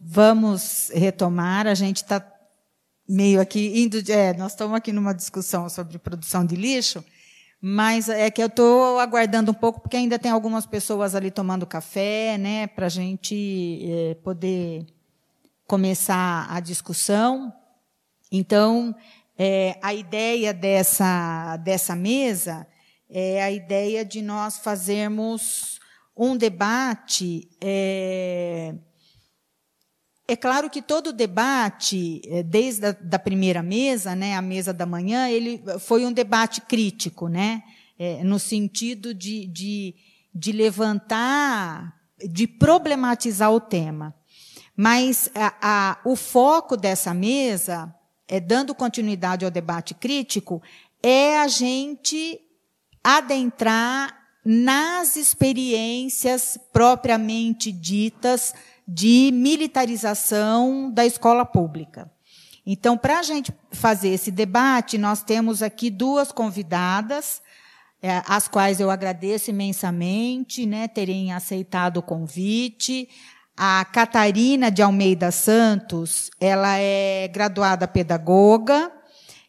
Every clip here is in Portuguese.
vamos retomar. A gente está meio aqui indo. É, nós estamos aqui numa discussão sobre produção de lixo, mas é que eu estou aguardando um pouco, porque ainda tem algumas pessoas ali tomando café, né, para a gente é, poder começar a discussão. Então, é, a ideia dessa, dessa mesa é a ideia de nós fazermos um debate. É, é claro que todo debate, é, desde a da primeira mesa, né, a mesa da manhã, ele foi um debate crítico, né, é, no sentido de, de, de, levantar, de problematizar o tema. Mas a, a, o foco dessa mesa, é, dando continuidade ao debate crítico, é a gente adentrar nas experiências propriamente ditas de militarização da escola pública. Então, para a gente fazer esse debate, nós temos aqui duas convidadas, é, as quais eu agradeço imensamente, né, terem aceitado o convite. A Catarina de Almeida Santos, ela é graduada pedagoga,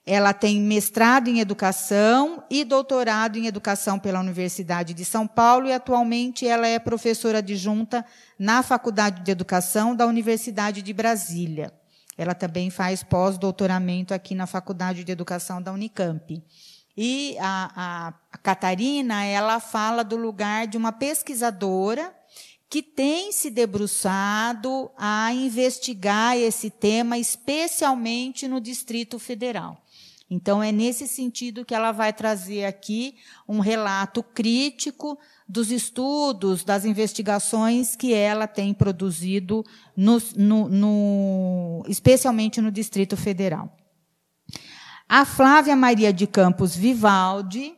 ela tem mestrado em educação e doutorado em educação pela Universidade de São Paulo e atualmente ela é professora adjunta na Faculdade de Educação da Universidade de Brasília. Ela também faz pós-doutoramento aqui na Faculdade de Educação da Unicamp. E a, a, a Catarina, ela fala do lugar de uma pesquisadora que tem se debruçado a investigar esse tema, especialmente no Distrito Federal. Então, é nesse sentido que ela vai trazer aqui um relato crítico dos estudos, das investigações que ela tem produzido, no, no, no, especialmente no Distrito Federal. A Flávia Maria de Campos Vivaldi,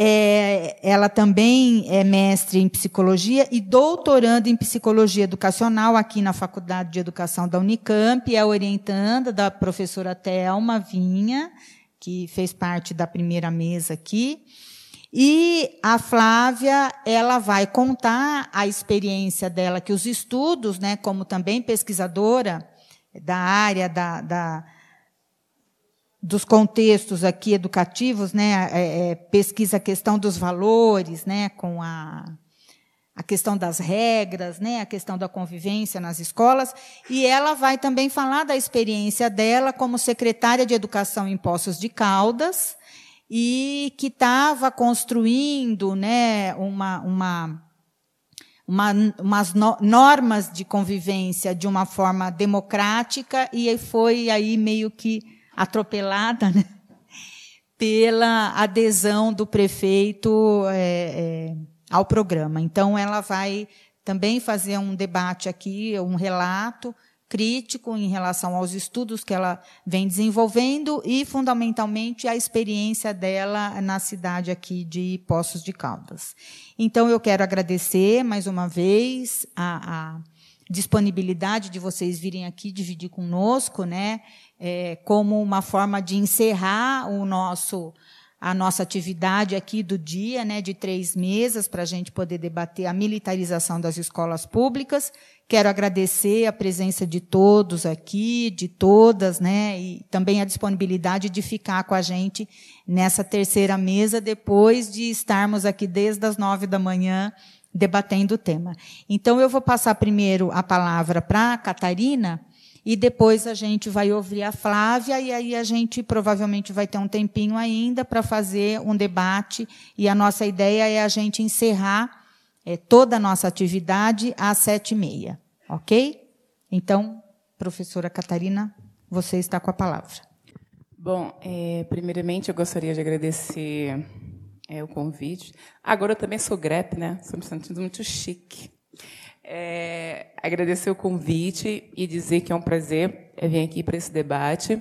é, ela também é mestre em psicologia e doutoranda em psicologia educacional aqui na Faculdade de Educação da Unicamp, é orientanda da professora Thelma Vinha, que fez parte da primeira mesa aqui. E a Flávia, ela vai contar a experiência dela, que os estudos, né, como também pesquisadora da área da, da dos contextos aqui educativos, né, é, é, pesquisa a questão dos valores, né, com a, a questão das regras, né, a questão da convivência nas escolas, e ela vai também falar da experiência dela como secretária de Educação em Poços de Caldas, e que estava construindo né, uma, uma, uma, umas no, normas de convivência de uma forma democrática e foi aí meio que atropelada né, pela adesão do prefeito é, é, ao programa. Então, ela vai também fazer um debate aqui, um relato crítico em relação aos estudos que ela vem desenvolvendo e, fundamentalmente, a experiência dela na cidade aqui de Poços de Caldas. Então, eu quero agradecer mais uma vez a, a disponibilidade de vocês virem aqui dividir conosco, né, é, como uma forma de encerrar o nosso a nossa atividade aqui do dia, né, de três mesas, para a gente poder debater a militarização das escolas públicas. Quero agradecer a presença de todos aqui, de todas, né, e também a disponibilidade de ficar com a gente nessa terceira mesa, depois de estarmos aqui desde as nove da manhã debatendo o tema. Então, eu vou passar primeiro a palavra para a Catarina, e depois a gente vai ouvir a Flávia, e aí a gente provavelmente vai ter um tempinho ainda para fazer um debate, e a nossa ideia é a gente encerrar é, toda a nossa atividade às sete e meia. Ok? Então, professora Catarina, você está com a palavra. Bom, é, primeiramente eu gostaria de agradecer é, o convite. Agora eu também sou GREP, né? Estou me sentindo muito chique. É, agradecer o convite e dizer que é um prazer vir aqui para esse debate.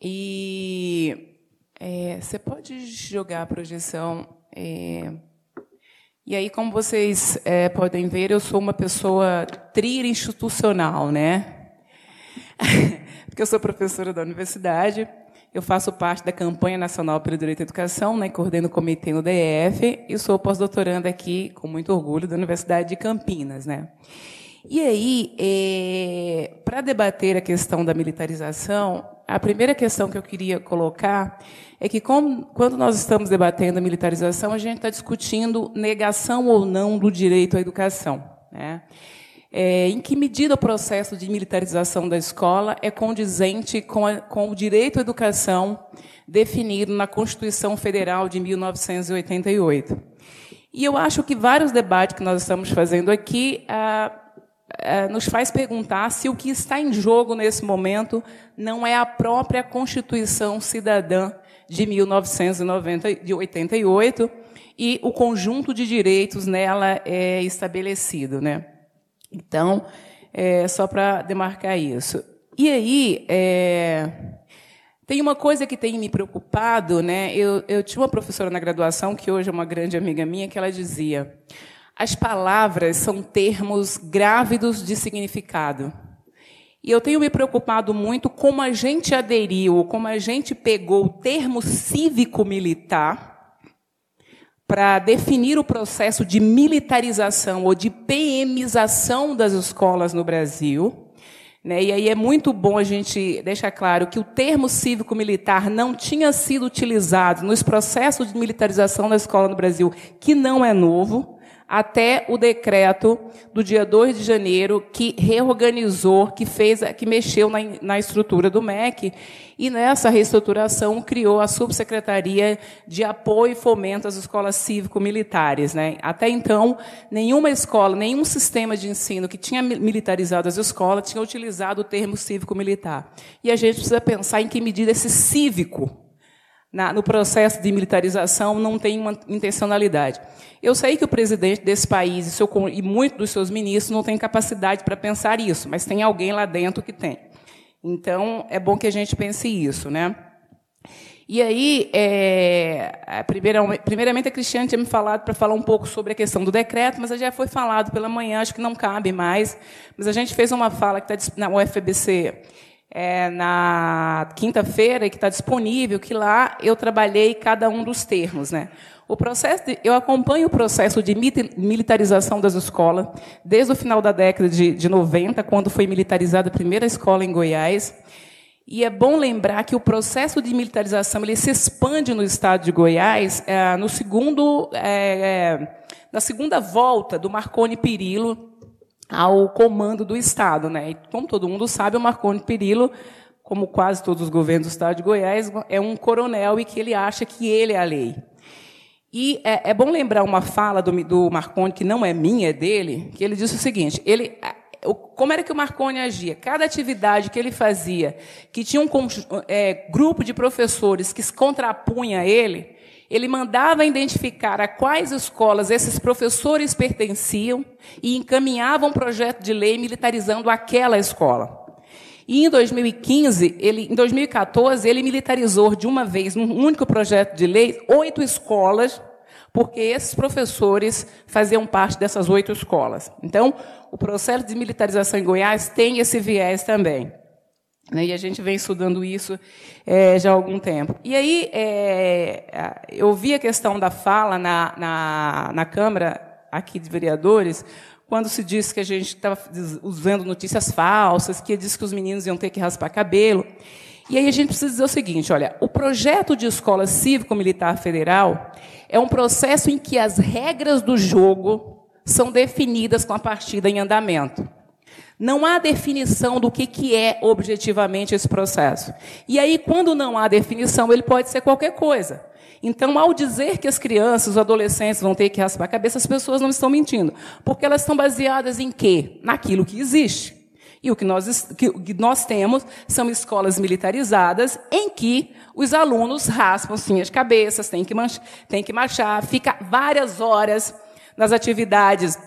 E é, você pode jogar a projeção. É, e aí, como vocês é, podem ver, eu sou uma pessoa tri institucional, né? Porque eu sou professora da universidade, eu faço parte da campanha nacional pelo direito à educação, né, coordeno o comitê no DF e sou pós-doutoranda aqui, com muito orgulho, da Universidade de Campinas. Né. E aí, é, para debater a questão da militarização, a primeira questão que eu queria colocar é que, quando nós estamos debatendo a militarização, a gente está discutindo negação ou não do direito à educação. Né? É, em que medida o processo de militarização da escola é condizente com, a, com o direito à educação definido na Constituição Federal de 1988? E eu acho que vários debates que nós estamos fazendo aqui ah, ah, nos faz perguntar se o que está em jogo nesse momento não é a própria Constituição Cidadã de 1988 e o conjunto de direitos nela é estabelecido, né? Então, é, só para demarcar isso. E aí, é, tem uma coisa que tem me preocupado, né? Eu, eu tinha uma professora na graduação que hoje é uma grande amiga minha que ela dizia: as palavras são termos grávidos de significado. E eu tenho me preocupado muito como a gente aderiu, como a gente pegou o termo cívico-militar para definir o processo de militarização ou de PMização das escolas no Brasil. Né? E aí é muito bom a gente deixar claro que o termo cívico-militar não tinha sido utilizado nos processos de militarização da escola no Brasil, que não é novo até o decreto do dia 2 de janeiro, que reorganizou, que fez, que mexeu na, na estrutura do MEC, e nessa reestruturação criou a Subsecretaria de Apoio e Fomento às Escolas Cívico-Militares. Né? Até então, nenhuma escola, nenhum sistema de ensino que tinha militarizado as escolas tinha utilizado o termo cívico-militar. E a gente precisa pensar em que medida esse cívico na, no processo de militarização não tem uma intencionalidade. Eu sei que o presidente desse país e, e muitos dos seus ministros não têm capacidade para pensar isso, mas tem alguém lá dentro que tem. Então, é bom que a gente pense isso. Né? E aí, é, primeiramente, a Cristiane tinha me falado para falar um pouco sobre a questão do decreto, mas já foi falado pela manhã, acho que não cabe mais. Mas a gente fez uma fala que está na UFBC é, na quinta-feira, que está disponível, que lá eu trabalhei cada um dos termos. Né? O processo de, eu acompanho o processo de militarização das escolas desde o final da década de, de 90, quando foi militarizada a primeira escola em Goiás. E é bom lembrar que o processo de militarização ele se expande no estado de Goiás é, no segundo, é, é na segunda volta do Marconi Perillo, ao comando do Estado. Né? E, como todo mundo sabe, o Marconi Perillo, como quase todos os governos do Estado de Goiás, é um coronel e que ele acha que ele é a lei. E é, é bom lembrar uma fala do, do, Marconi, que não é minha, é dele, que ele disse o seguinte, ele, como era que o Marconi agia? Cada atividade que ele fazia, que tinha um é, grupo de professores que se contrapunha a ele, ele mandava identificar a quais escolas esses professores pertenciam e encaminhava um projeto de lei militarizando aquela escola. E em 2015, ele, em 2014, ele militarizou de uma vez, num único projeto de lei, oito escolas, porque esses professores faziam parte dessas oito escolas. Então, o processo de militarização em Goiás tem esse viés também. Né, e a gente vem estudando isso é, já há algum tempo. E aí, é, eu vi a questão da fala na, na, na Câmara aqui de vereadores, quando se disse que a gente estava usando notícias falsas, que disse que os meninos iam ter que raspar cabelo. E aí a gente precisa dizer o seguinte: olha, o projeto de escola cívico-militar federal é um processo em que as regras do jogo são definidas com a partida em andamento. Não há definição do que, que é objetivamente esse processo. E aí, quando não há definição, ele pode ser qualquer coisa. Então, ao dizer que as crianças, os adolescentes vão ter que raspar a cabeça, as pessoas não estão mentindo. Porque elas estão baseadas em quê? Naquilo que existe. E o que nós, que, nós temos são escolas militarizadas em que os alunos raspam sim as cabeças, têm que, manch, têm que marchar, fica várias horas nas atividades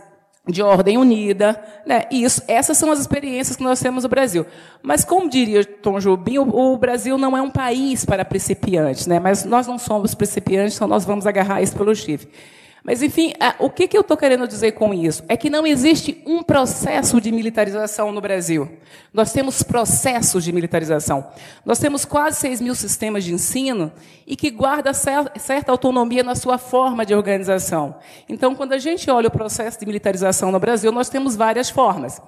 de ordem unida, né? Isso, essas são as experiências que nós temos no Brasil. Mas como diria Tom Jobim, o, o, Brasil não é um país para principiantes, né? Mas nós não somos principiantes, então nós vamos agarrar isso pelo chifre. Mas, enfim, o que, eu estou querendo dizer com isso? É que não existe um processo de militarização no Brasil. Nós temos processos de militarização. Nós temos quase 6 mil sistemas de ensino e que guarda certa autonomia na sua forma de organização. Então, quando a gente olha o processo de militarização no Brasil, nós temos várias formas.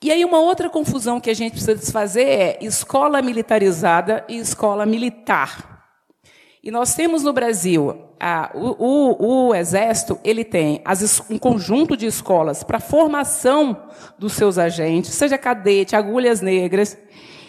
E aí, uma outra confusão que a gente precisa desfazer é escola militarizada e escola militar. E nós temos no Brasil, a, o, o, o, Exército, ele tem as, um conjunto de escolas para formação dos seus agentes, seja cadete, agulhas negras,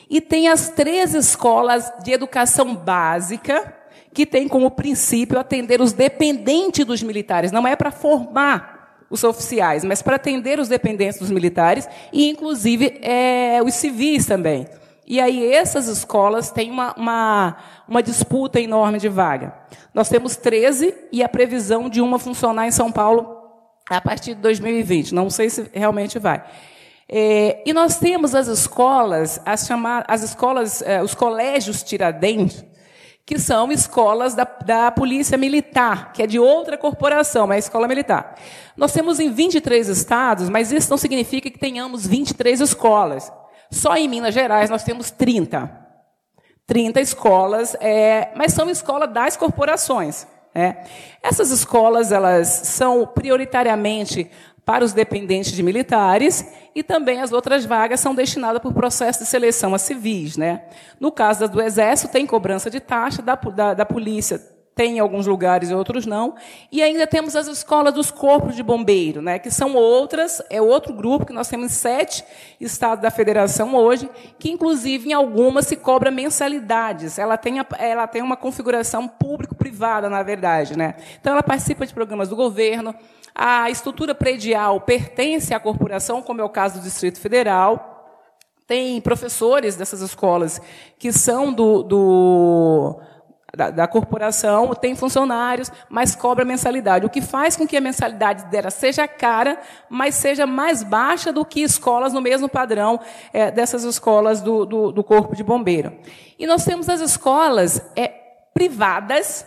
e tem as três escolas de educação básica, que tem como princípio atender os dependentes dos militares. Não é para formar os oficiais, mas para atender os dependentes dos militares e, inclusive, é, os civis também. E aí essas escolas têm uma, uma, uma, disputa enorme de vaga. Nós temos 13 e a previsão de uma funcionar em São Paulo a partir de 2020. Não sei se realmente vai. É, e nós temos as escolas, as, chamar, as escolas, é, os colégios Tiradentes, que são escolas da, da Polícia Militar, que é de outra corporação, mas é a escola militar. Nós temos em 23 estados, mas isso não significa que tenhamos 23 escolas. Só em Minas Gerais nós temos 30. 30 escolas, é, mas são escolas das corporações. É. Essas escolas elas são prioritariamente para os dependentes de militares e também as outras vagas são destinadas por processo de seleção a civis. Né? No caso do Exército, tem cobrança de taxa, da, da, da polícia tem em alguns lugares e outros não. E ainda temos as escolas dos corpos de bombeiro, né, que são outras, é outro grupo, que nós temos sete estados da federação hoje, que inclusive em algumas se cobra mensalidades. Ela tem, a, ela tem uma configuração público-privada, na verdade. Né? Então, ela participa de programas do governo, a estrutura predial pertence à corporação, como é o caso do Distrito Federal, tem professores dessas escolas que são do, do da, da, corporação, tem funcionários, mas cobra mensalidade. O que faz com que a mensalidade dela seja cara, mas seja mais baixa do que escolas no mesmo padrão é, dessas escolas do, do, do, Corpo de Bombeiro. E nós temos as escolas é, privadas,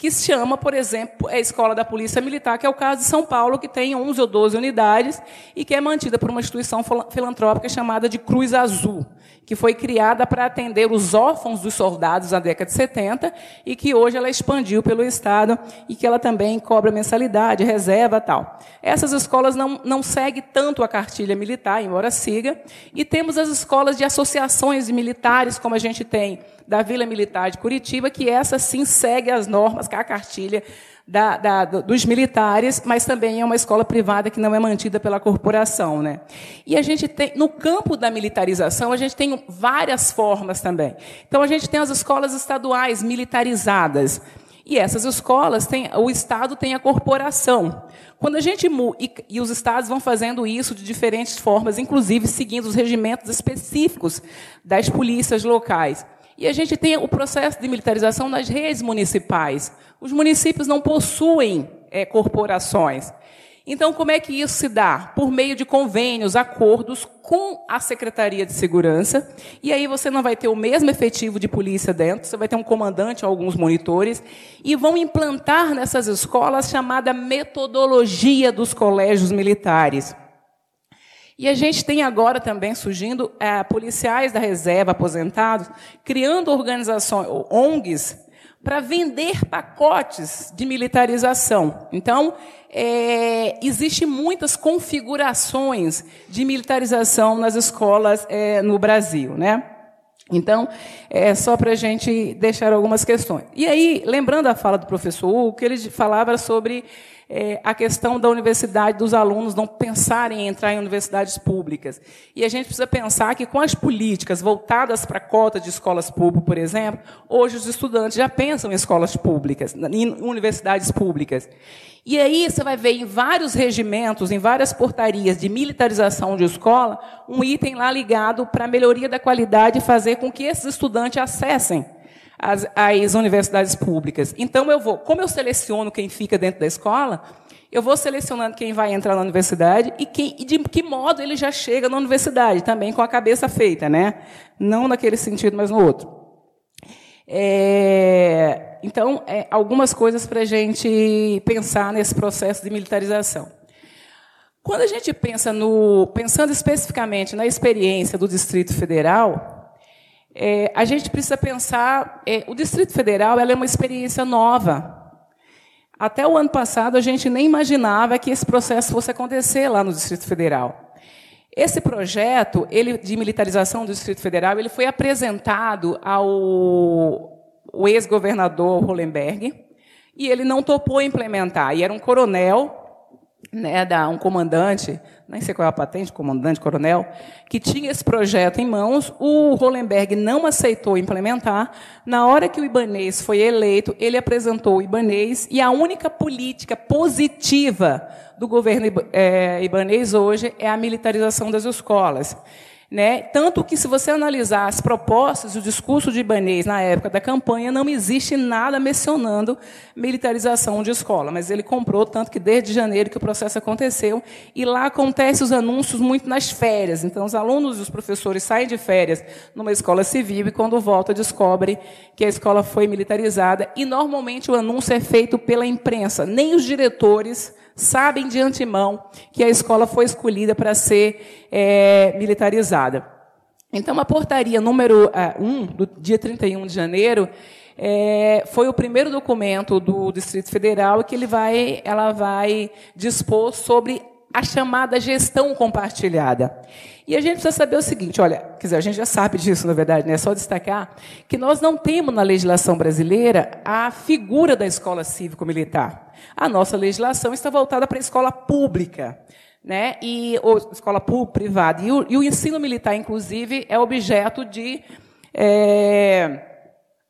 que se chama, por exemplo, a Escola da Polícia Militar, que é o caso de São Paulo, que tem 11 ou 12 unidades e que é mantida por uma instituição filantrópica chamada de Cruz Azul que foi criada para atender os órfãos dos soldados na década de 70 e que hoje ela expandiu pelo Estado e que ela também cobra mensalidade, reserva tal. Essas escolas não, não seguem tanto a cartilha militar, embora siga, e temos as escolas de associações de militares, como a gente tem da Vila Militar de Curitiba, que essa sim segue as normas, é a cartilha da, da, dos militares, mas também é uma escola privada que não é mantida pela corporação. Né? E a gente tem, no campo da militarização, a gente tem várias formas também. Então, a gente tem as escolas estaduais militarizadas. E essas escolas têm, o Estado tem a corporação. Quando a gente e, e os estados vão fazendo isso de diferentes formas, inclusive seguindo os regimentos específicos das polícias locais. E a gente tem o processo de militarização nas redes municipais. Os municípios não possuem é, corporações. Então, como é que isso se dá? Por meio de convênios, acordos com a Secretaria de Segurança. E aí você não vai ter o mesmo efetivo de polícia dentro, você vai ter um comandante, alguns monitores, e vão implantar nessas escolas chamada metodologia dos colégios militares. E a gente tem agora também surgindo é, policiais da reserva aposentados, criando organizações, ONGs, para vender pacotes de militarização. Então, é, existe muitas configurações de militarização nas escolas é, no Brasil, né? Então, é só para a gente deixar algumas questões. E aí, lembrando a fala do professor Hugo, que ele falava sobre é, a questão da universidade, dos alunos não pensarem em entrar em universidades públicas. E a gente precisa pensar que, com as políticas voltadas para a cota de escolas públicas, por exemplo, hoje os estudantes já pensam em escolas públicas, em universidades públicas. E aí você vai ver em vários regimentos, em várias portarias de militarização de escola, um item lá ligado para a melhoria da qualidade e fazer com que esses estudantes acessem as, as universidades públicas. Então, eu vou, como eu seleciono quem fica dentro da escola, eu vou selecionando quem vai entrar na universidade e, quem, e de que modo ele já chega na universidade, também com a cabeça feita, né? Não naquele sentido, mas no outro. É, então, é, algumas coisas para a gente pensar nesse processo de militarização. Quando a gente pensa no, pensando especificamente na experiência do Distrito Federal, é, a gente precisa pensar, é, o Distrito Federal é uma experiência nova. Até o ano passado a gente nem imaginava que esse processo fosse acontecer lá no Distrito Federal. Esse projeto, ele de militarização do Distrito Federal, ele foi apresentado ao ex-governador Hollenberg e ele não topou implementar. E era um coronel né, da um comandante, nem sei qual é a patente, comandante, coronel, que tinha esse projeto em mãos, o Hollenberg não aceitou implementar. Na hora que o Ibanês foi eleito, ele apresentou o Ibanês, e a única política positiva do governo é, Ibanês hoje é a militarização das escolas. Né? Tanto que, se você analisar as propostas, o discurso de Ibanez na época da campanha, não existe nada mencionando militarização de escola. Mas ele comprou, tanto que desde janeiro que o processo aconteceu, e lá acontecem os anúncios muito nas férias. Então, os alunos e os professores saem de férias numa escola civil e, quando volta, descobrem que a escola foi militarizada. E, normalmente, o anúncio é feito pela imprensa. Nem os diretores sabem de antemão que a escola foi escolhida para ser é, militarizada. Então, a portaria número 1, uh, do dia 31 de janeiro, é, foi o primeiro documento do Distrito Federal que ele vai, ela vai dispor sobre a chamada gestão compartilhada. E a gente precisa saber o seguinte, olha, quer dizer, a gente já sabe disso, na verdade, né? é só destacar que nós não temos na legislação brasileira a figura da escola cívico-militar. A nossa legislação está voltada para a escola pública, né? E ou, escola pública, privada. E o, e o, ensino militar, inclusive, é objeto de é,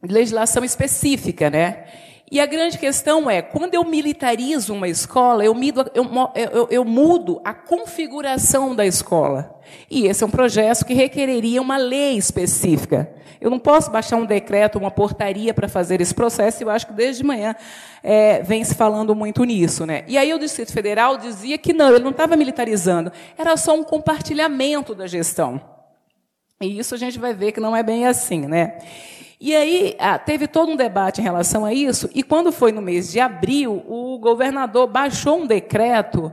legislação específica, né? E a grande questão é, quando eu militarizo uma escola, eu, mido, eu, eu, eu, mudo a configuração da escola. E esse é um projeto que requereria uma lei específica. Eu não posso baixar um decreto, uma portaria para fazer esse processo, e eu acho que desde manhã é, vem se falando muito nisso. Né? E aí o Distrito Federal dizia que não, ele não estava militarizando, era só um compartilhamento da gestão. E isso a gente vai ver que não é bem assim. Né? E aí ah, teve todo um debate em relação a isso, e quando foi no mês de abril, o governador baixou um decreto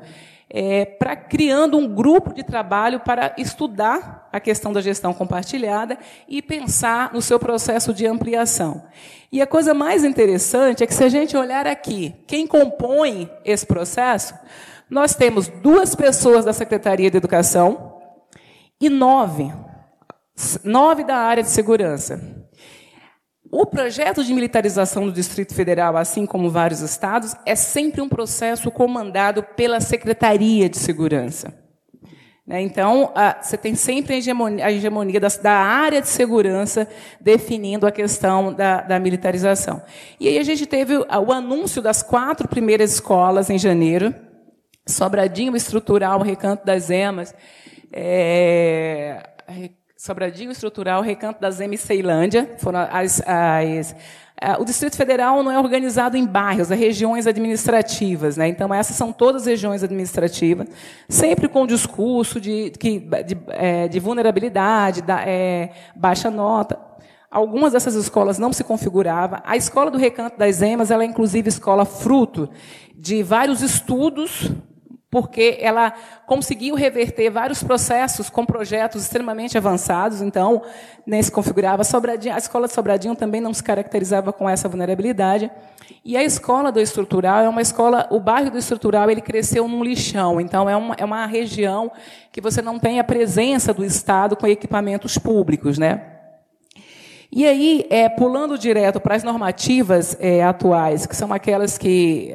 é, para criando um grupo de trabalho para estudar a questão da gestão compartilhada e pensar no seu processo de ampliação. E a coisa mais interessante é que se a gente olhar aqui, quem compõe esse processo, nós temos duas pessoas da Secretaria de Educação e nove, nove da área de segurança. O projeto de militarização do Distrito Federal, assim como vários estados, é sempre um processo comandado pela Secretaria de Segurança. Né, então, você tem sempre a hegemonia, a hegemonia da, área de segurança definindo a questão da, da, militarização. E aí a gente teve o anúncio das quatro primeiras escolas em janeiro, Sobradinho Estrutural, Recanto das Emas, é, Sobradinho Estrutural, Recanto das M. Ceilândia, foram as, as o Distrito Federal não é organizado em bairros, é regiões administrativas. Né? Então, essas são todas regiões administrativas, sempre com discurso de, de, de, é, de vulnerabilidade, da, é, baixa nota. Algumas dessas escolas não se configuravam. A escola do Recanto das Emas, ela é inclusive escola fruto de vários estudos porque ela conseguiu reverter vários processos com projetos extremamente avançados, então nem se configurava. Sobradinho, a escola de Sobradinho também não se caracterizava com essa vulnerabilidade. E a escola do estrutural é uma escola, o bairro do estrutural ele cresceu num lixão, então é uma, é uma região que você não tem a presença do Estado com equipamentos públicos, né? E aí, é, pulando direto para as normativas é, atuais, que são aquelas que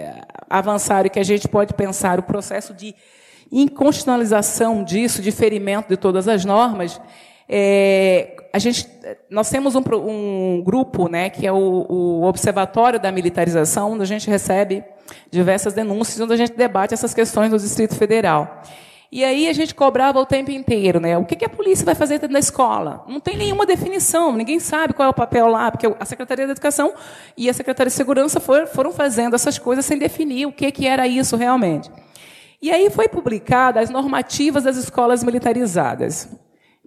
avançaram e que a gente pode pensar o processo de inconstitucionalização disso, de ferimento de todas as normas, é, a gente, nós temos um, um grupo, né, que é o, o, Observatório da Militarização, onde a gente recebe diversas denúncias, onde a gente debate essas questões no Distrito Federal. E aí a gente cobrava o tempo inteiro, né? O que, a polícia vai fazer dentro da escola? Não tem nenhuma definição, ninguém sabe qual é o papel lá, porque a Secretaria da Educação e a Secretaria de Segurança foram, fazendo essas coisas sem definir o que, que era isso realmente. E aí foi publicada as normativas das escolas militarizadas.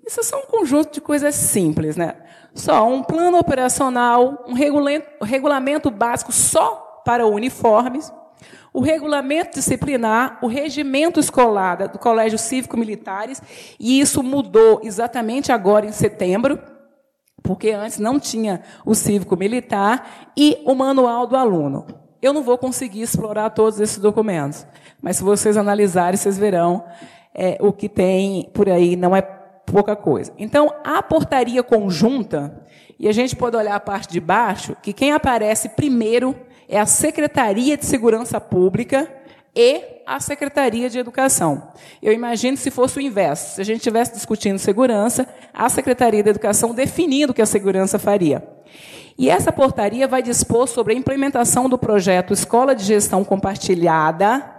Isso é só um conjunto de coisas simples, né? Só um plano operacional, um regulamento básico só para uniformes, o regulamento disciplinar, o regimento escolar do Colégio Cívico Militares, e isso mudou exatamente agora em setembro, porque antes não tinha o cívico militar, e o manual do aluno. Eu não vou conseguir explorar todos esses documentos, mas se vocês analisarem, vocês verão é, o que tem por aí, não é pouca coisa. Então, a portaria conjunta, e a gente pode olhar a parte de baixo, que quem aparece primeiro é a Secretaria de Segurança Pública e a Secretaria de Educação. Eu imagino se fosse o inverso. Se a gente estivesse discutindo segurança, a Secretaria de Educação definindo o que a segurança faria. E essa portaria vai dispor sobre a implementação do projeto Escola de Gestão Compartilhada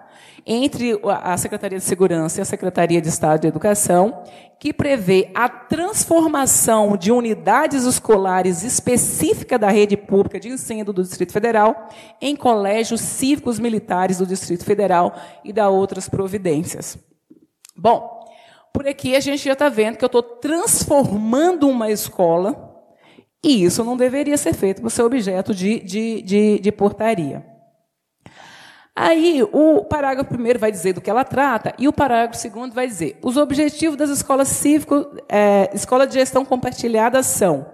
entre a Secretaria de Segurança e a Secretaria de Estado de Educação, que prevê a transformação de unidades escolares específicas da rede pública de ensino do Distrito Federal em colégios cívicos militares do Distrito Federal e da outras providências. Bom, por aqui a gente já está vendo que eu estou transformando uma escola e isso não deveria ser feito por ser objeto de, de, de, de portaria. Aí, o parágrafo primeiro vai dizer do que ela trata, e o parágrafo segundo vai dizer: os objetivos das escolas cívicas, é, escola de gestão compartilhada são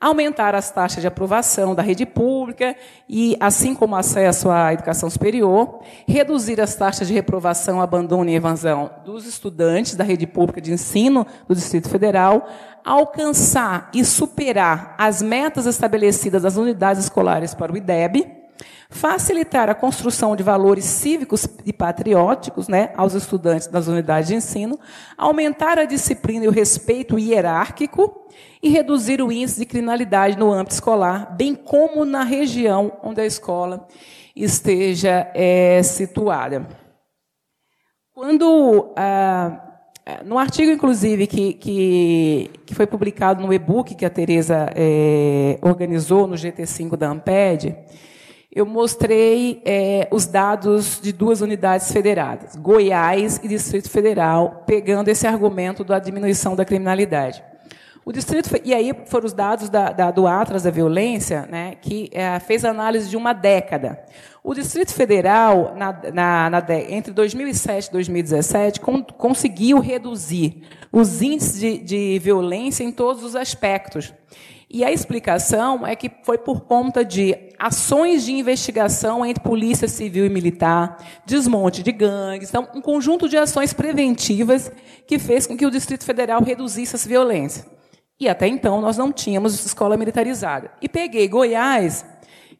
aumentar as taxas de aprovação da rede pública e, assim como acesso à educação superior, reduzir as taxas de reprovação, abandono e evasão dos estudantes da rede pública de ensino do Distrito Federal, alcançar e superar as metas estabelecidas das unidades escolares para o IDEB, facilitar a construção de valores cívicos e patrióticos né, aos estudantes das unidades de ensino, aumentar a disciplina e o respeito hierárquico e reduzir o índice de criminalidade no âmbito escolar, bem como na região onde a escola esteja é, situada. Quando ah, no artigo, inclusive, que, que, que, foi publicado no e-book que a Tereza é, organizou no GT5 da Amped, eu mostrei é, os dados de duas unidades federadas, Goiás e Distrito Federal, pegando esse argumento da diminuição da criminalidade. O distrito e aí foram os dados da, da, do Atlas da Violência, né, que é, fez análise de uma década. O Distrito Federal, na, na, na, entre 2007 e 2017, con, conseguiu reduzir os índices de, de violência em todos os aspectos. E a explicação é que foi por conta de ações de investigação entre polícia civil e militar, desmonte de gangues, então um conjunto de ações preventivas que fez com que o Distrito Federal reduzisse as violências. E até então nós não tínhamos escola militarizada. E peguei Goiás,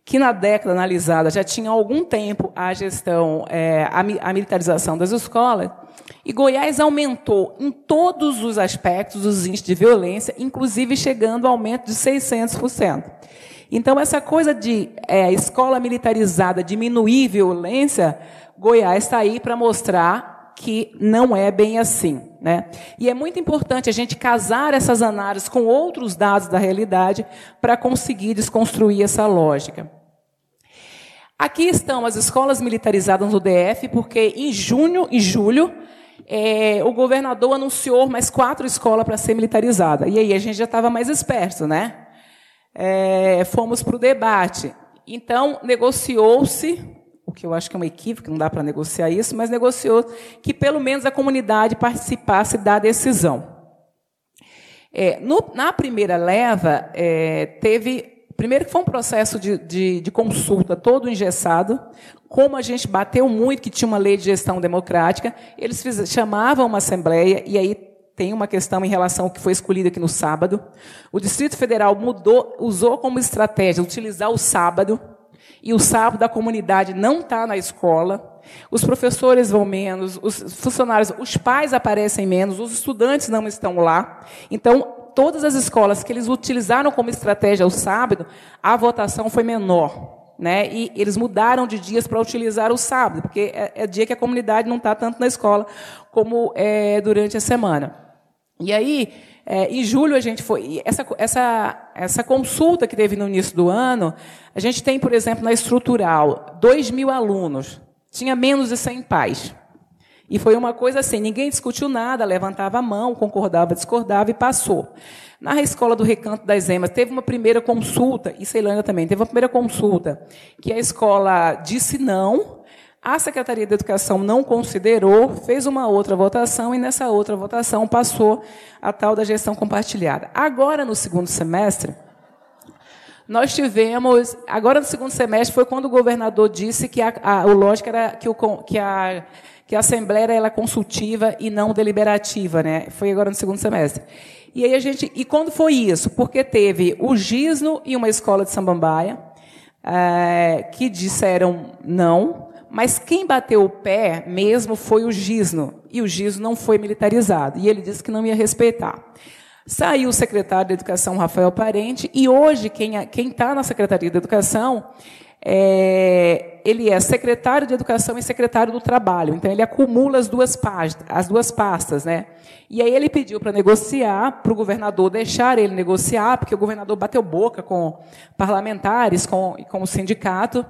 que na década analisada já tinha algum tempo a gestão, é, a, a militarização das escolas, e Goiás aumentou em todos os aspectos os índices de violência, inclusive chegando ao aumento de 600%. Então, essa coisa de é, escola militarizada diminuir violência, Goiás está aí para mostrar que não é bem assim. Né? E é muito importante a gente casar essas análises com outros dados da realidade para conseguir desconstruir essa lógica. Aqui estão as escolas militarizadas no DF, porque em junho e julho é, o governador anunciou mais quatro escolas para ser militarizada. E aí a gente já estava mais esperto, né? É, fomos para o debate. Então, negociou-se, o que eu acho que é uma equívoco, não dá para negociar isso, mas negociou que pelo menos a comunidade participasse da decisão. É, no, na primeira leva, é, teve Primeiro que foi um processo de, de, de, consulta todo engessado, como a gente bateu muito que tinha uma lei de gestão democrática, eles fiz, chamavam uma assembleia, e aí tem uma questão em relação ao que foi escolhido aqui no sábado. O Distrito Federal mudou, usou como estratégia utilizar o sábado, e o sábado a comunidade não está na escola, os professores vão menos, os funcionários, os pais aparecem menos, os estudantes não estão lá. Então, todas as escolas que eles utilizaram como estratégia o sábado, a votação foi menor. Né? E eles mudaram de dias para utilizar o sábado, porque é, é dia que a comunidade não está tanto na escola como é, durante a semana. E aí, é, em julho, a gente foi. Essa, essa, essa consulta que teve no início do ano, a gente tem, por exemplo, na estrutural, 2 mil alunos, tinha menos de 100 pais. E foi uma coisa assim, ninguém discutiu nada, levantava a mão, concordava, discordava e passou. Na escola do Recanto das Emas, teve uma primeira consulta, e Ceilândia também, teve uma primeira consulta, que a escola disse não, a Secretaria de Educação não considerou, fez uma outra votação, e nessa outra votação passou a tal da gestão compartilhada. Agora, no segundo semestre, nós tivemos, agora no segundo semestre, foi quando o governador disse que a, a, o lógico era que, o, que a que a Assembleia ela é consultiva e não deliberativa, né? Foi agora no segundo semestre. E aí a gente, e quando foi isso? Porque teve o Gisno e uma escola de Sambambaia é, que disseram não, mas quem bateu o pé mesmo foi o Gisno e o Gisno não foi militarizado e ele disse que não ia respeitar. Saiu o secretário de Educação Rafael Parente e hoje quem está na Secretaria de Educação é, ele é secretário de Educação e secretário do Trabalho. Então, ele acumula as duas, pastas, as duas pastas. Né? E aí ele pediu para negociar, para o governador deixar ele negociar, porque o governador bateu boca com parlamentares, com, com o sindicato,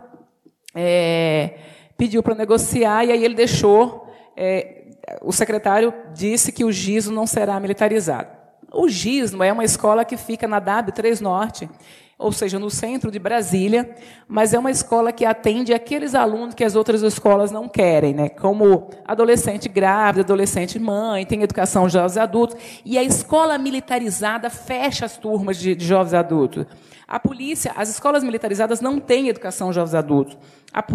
é, pediu para negociar, e aí ele deixou. É, o secretário disse que o GISO não será militarizado. O GISNO é uma escola que fica na DAB 3 Norte, ou seja, no centro de Brasília, mas é uma escola que atende aqueles alunos que as outras escolas não querem, né? como adolescente grávida, adolescente mãe, tem educação de jovens adultos, e a escola militarizada fecha as turmas de, de jovens adultos. A polícia, as escolas militarizadas não têm educação jovens adultos.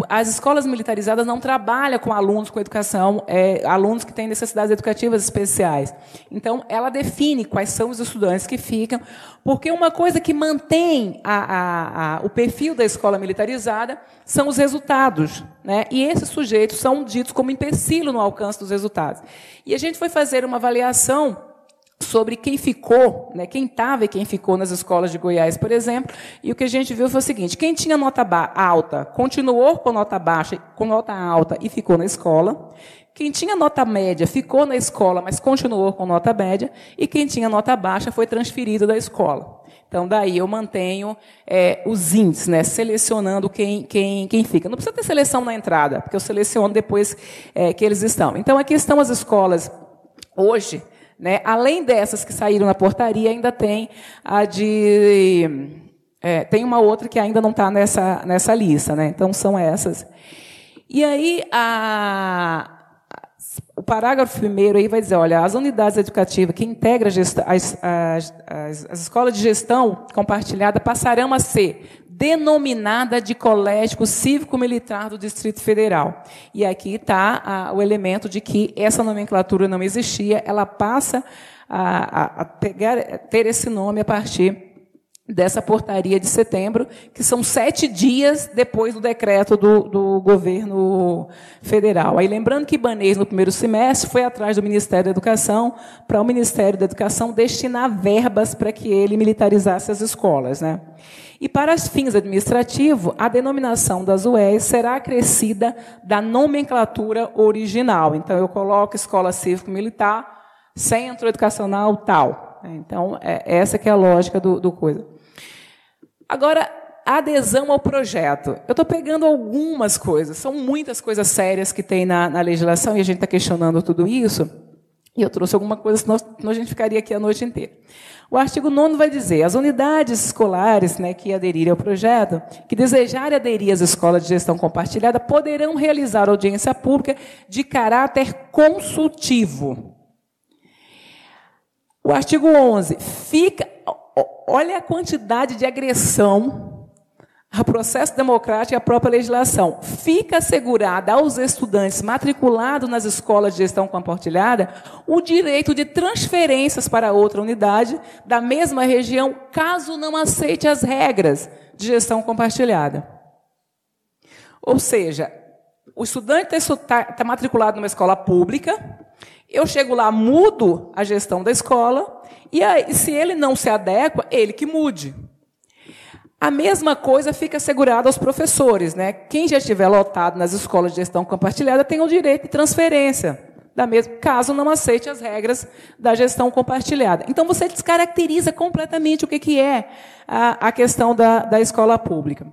As escolas militarizadas não trabalham com alunos com educação, é, alunos que têm necessidades educativas especiais. Então, ela define quais são os estudantes que ficam, porque uma coisa que mantém a, a, a, o perfil da escola militarizada são os resultados. Né? E esses sujeitos são ditos como empecilho no alcance dos resultados. E a gente foi fazer uma avaliação sobre quem ficou, né, quem estava e quem ficou nas escolas de Goiás, por exemplo, e o que a gente viu foi o seguinte: quem tinha nota alta continuou com nota baixa, com nota alta e ficou na escola. Quem tinha nota média ficou na escola, mas continuou com nota média, e quem tinha nota baixa foi transferido da escola. Então, daí eu mantenho é, os índices, né, selecionando quem, quem, quem fica. Não precisa ter seleção na entrada, porque eu seleciono depois é, que eles estão. Então, aqui estão as escolas hoje né? Além dessas que saíram na portaria, ainda tem a de. É, tem uma outra que ainda não está nessa, nessa lista. Né? Então, são essas. E aí, a, o parágrafo primeiro aí vai dizer, olha, as unidades educativas que integram as, as, as, as escolas de gestão compartilhada passarão a ser denominada de Colégio Cívico-Militar do Distrito Federal. E aqui está o elemento de que essa nomenclatura não existia, ela passa a, a, a ter esse nome a partir dessa portaria de setembro, que são sete dias depois do decreto do, do governo federal. Aí lembrando que Ibanez, no primeiro semestre, foi atrás do Ministério da Educação, para o Ministério da Educação destinar verbas para que ele militarizasse as escolas. Né? E para fins administrativos, a denominação das UES será acrescida da nomenclatura original. Então, eu coloco escola cívico-militar, centro educacional tal. Então, é, essa que é a lógica do, do coisa. Agora, adesão ao projeto. Eu estou pegando algumas coisas, são muitas coisas sérias que tem na, na legislação e a gente está questionando tudo isso. E eu trouxe alguma coisa, senão, senão a gente ficaria aqui a noite inteira. O artigo 9 vai dizer: as unidades escolares né, que aderirem ao projeto, que desejarem aderir às escolas de gestão compartilhada, poderão realizar audiência pública de caráter consultivo. O artigo 11 fica olha a quantidade de agressão ao processo democrático e à própria legislação. Fica assegurada aos estudantes matriculados nas escolas de gestão compartilhada o direito de transferências para outra unidade da mesma região, caso não aceite as regras de gestão compartilhada. Ou seja, o estudante está tá matriculado numa escola pública, eu chego lá, mudo a gestão da escola, e aí, se ele não se adequa, ele que mude. A mesma coisa fica assegurada aos professores. Né? Quem já estiver lotado nas escolas de gestão compartilhada tem o direito de transferência, da mesma, caso não aceite as regras da gestão compartilhada. Então, você descaracteriza completamente o que, é a, questão da escola pública.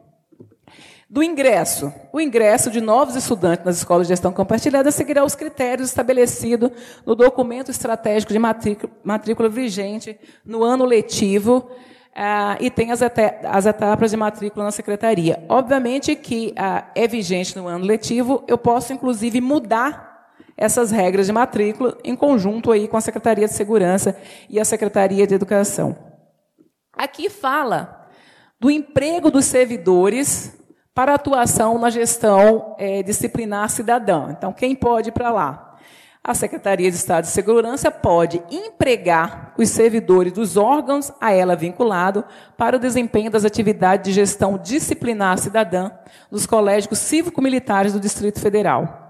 Do ingresso. O ingresso de novos estudantes nas escolas de gestão compartilhada seguirá os critérios estabelecidos no documento estratégico de matrícula, vigente no ano letivo ah, e tem as, as, etapas de matrícula na secretaria. Obviamente que ah, é vigente no ano letivo, eu posso, inclusive, mudar essas regras de matrícula em conjunto aí com a Secretaria de Segurança e a Secretaria de Educação. Aqui fala do emprego dos servidores para atuação na gestão é, disciplinar cidadã. Então, quem pode ir para lá? A Secretaria de Estado de Segurança pode empregar os servidores dos órgãos a ela vinculado para o desempenho das atividades de gestão disciplinar cidadã nos colégios cívico-militares do Distrito Federal.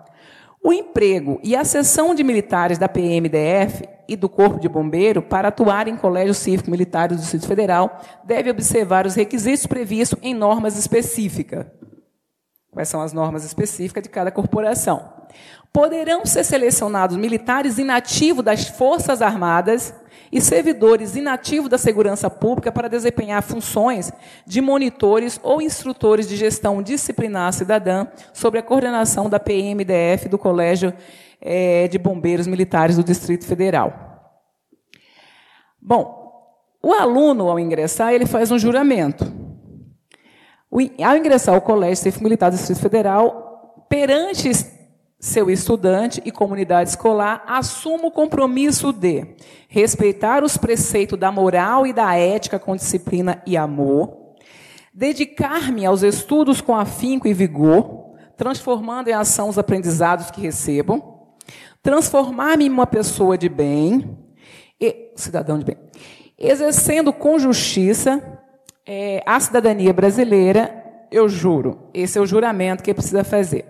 O emprego e a cessão de militares da PMDF e do Corpo de Bombeiro para atuar em colégios cívico-militares do Distrito Federal deve observar os requisitos previstos em normas específicas. Quais são as normas específicas de cada corporação? Poderão ser selecionados militares inativos das Forças Armadas e servidores inativos da segurança pública para desempenhar funções de monitores ou instrutores de gestão disciplinar cidadã sobre a coordenação da PMDF do Colégio é, de Bombeiros Militares do Distrito Federal. Bom, o aluno, ao ingressar, ele faz um juramento. Ao ingressar ao Colégio Civil Militar do Distrito Federal, perante seu estudante e comunidade escolar assuma o compromisso de respeitar os preceitos da moral e da ética com disciplina e amor, dedicar-me aos estudos com afinco e vigor, transformando em ação os aprendizados que recebo, transformar-me em uma pessoa de bem, e, cidadão de bem, exercendo com justiça é, a cidadania brasileira, eu juro, esse é o juramento que precisa fazer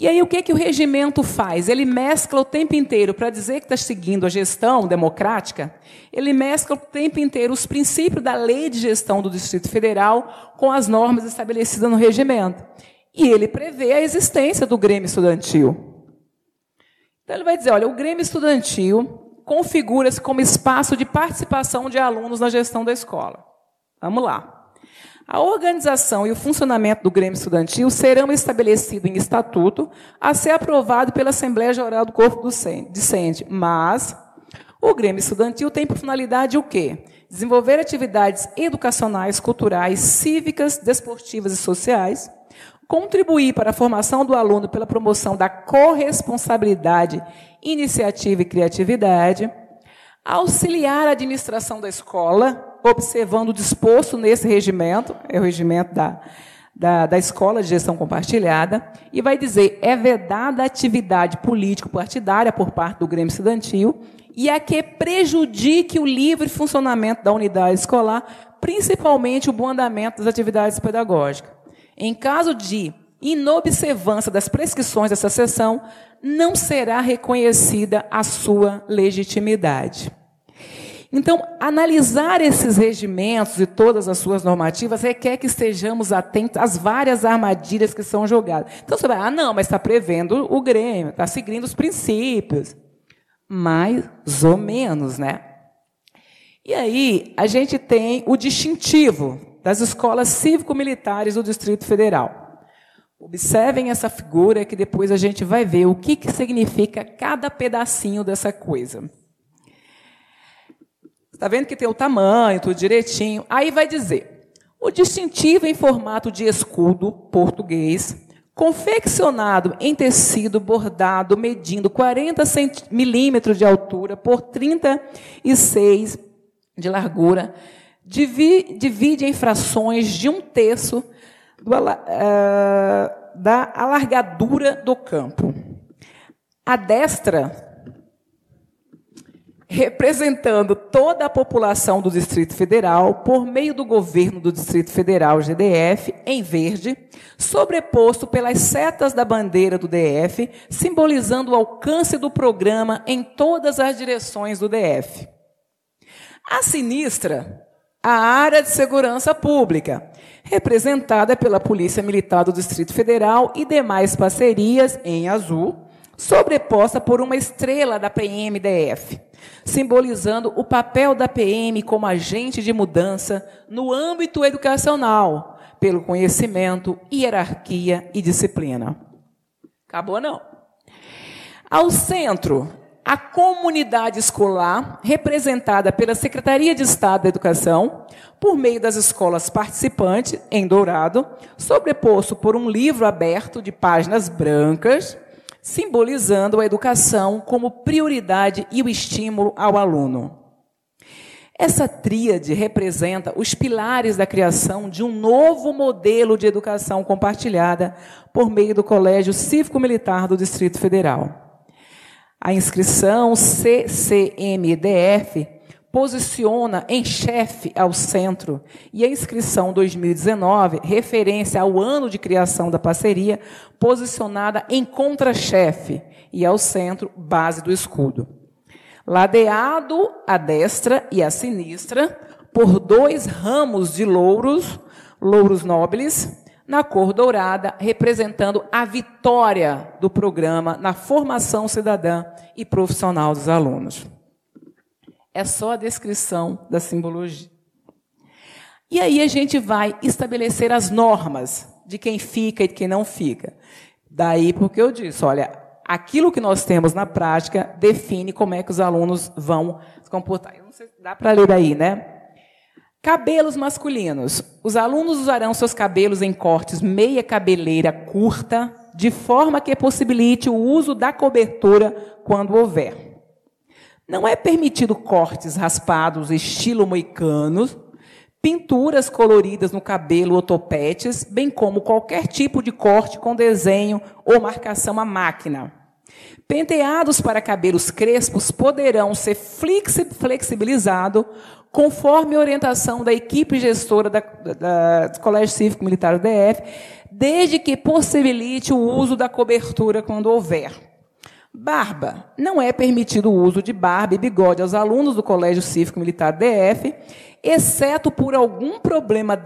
e aí o que, que o regimento faz? Ele mescla o tempo inteiro, para dizer que está seguindo a gestão democrática, ele mescla o tempo inteiro os princípios da lei de gestão do Distrito Federal com as normas estabelecidas no regimento. E ele prevê a existência do Grêmio Estudantil. Então ele vai dizer, olha, o Grêmio Estudantil configura-se como espaço de participação de alunos na gestão da escola. Vamos lá. A organização e o funcionamento do Grêmio Estudantil serão estabelecidos em estatuto a ser aprovado pela Assembleia Geral do Corpo Discente, mas o Grêmio Estudantil tem por finalidade o quê? Desenvolver atividades educacionais, culturais, cívicas, desportivas e sociais, contribuir para a formação do aluno pela promoção da corresponsabilidade, iniciativa e criatividade, auxiliar a administração da escola, observando o disposto nesse regimento, é o regimento da, da, da Escola de Gestão Compartilhada, e vai dizer: é vedada a atividade político-partidária por parte do Grêmio Estudantil e a que prejudique o livre funcionamento da unidade escolar, principalmente o bom andamento das atividades pedagógicas. Em caso de inobservância das prescrições dessa sessão, não será reconhecida a sua legitimidade. Então, analisar esses regimentos e todas as suas normativas requer que estejamos atentos às várias armadilhas que são jogadas. Então, você vai, ah, não, mas está prevendo o Grêmio, está seguindo os princípios. Mais ou menos, né? E aí, a gente tem o distintivo das escolas cívico-militares do Distrito Federal. Observem essa figura que depois a gente vai ver o que, que significa cada pedacinho dessa coisa. Está vendo que tem o tamanho, tudo direitinho. Aí vai dizer: o distintivo em formato de escudo português, confeccionado em tecido bordado, medindo 40 milímetros de altura por 36 de largura, divide, em frações de um terço uh, da alargadura do campo. A destra representando toda a população do Distrito Federal, por meio do governo do Distrito Federal, GDF, em verde, sobreposto pelas setas da bandeira do DF, simbolizando o alcance do programa em todas as direções do DF. A sinistra, a área de segurança pública, representada pela Polícia Militar do Distrito Federal e demais parcerias em azul, sobreposta por uma estrela da PMDF simbolizando o papel da PM como agente de mudança no âmbito educacional, pelo conhecimento, hierarquia e disciplina. Acabou não. Ao centro, a comunidade escolar, representada pela Secretaria de Estado da Educação, por meio das escolas participantes, em Dourado, sobreposto por um livro aberto de páginas brancas, simbolizando a educação como prioridade e o estímulo ao aluno. Essa tríade representa os pilares da criação de um novo modelo de educação compartilhada por meio do Colégio Cívico-Militar do Distrito Federal. A inscrição CCMDF posiciona em chefe ao centro e a inscrição 2019, referência ao ano de criação da parceria, posicionada em contra-chefe e ao centro, base do escudo ladeado à destra e à sinistra por dois ramos de louros, louros nobres, na cor dourada, representando a vitória do programa na formação cidadã e profissional dos alunos. É só a descrição da simbologia. E aí a gente vai estabelecer as normas de quem fica e de quem não fica. Daí porque eu disse, olha, aquilo que nós temos na prática define como é que os alunos vão se comportar. Eu não sei, dá para ler aí, né? Cabelos masculinos. Os alunos usarão seus cabelos em cortes meia cabeleira curta, de forma que possibilite o uso da cobertura quando houver. Não é permitido cortes raspados estilo moicano, pinturas coloridas no cabelo ou topetes, bem como qualquer tipo de corte com desenho ou marcação à máquina. Penteados para cabelos crespos poderão ser flexibilizados conforme orientação da equipe gestora da, da, do Colégio Cívico Militar do DF, desde que possibilite o uso da cobertura quando houver. Barba. Não é permitido o uso de barba e bigode aos alunos do Colégio Cívico Militar DF, exceto por algum problema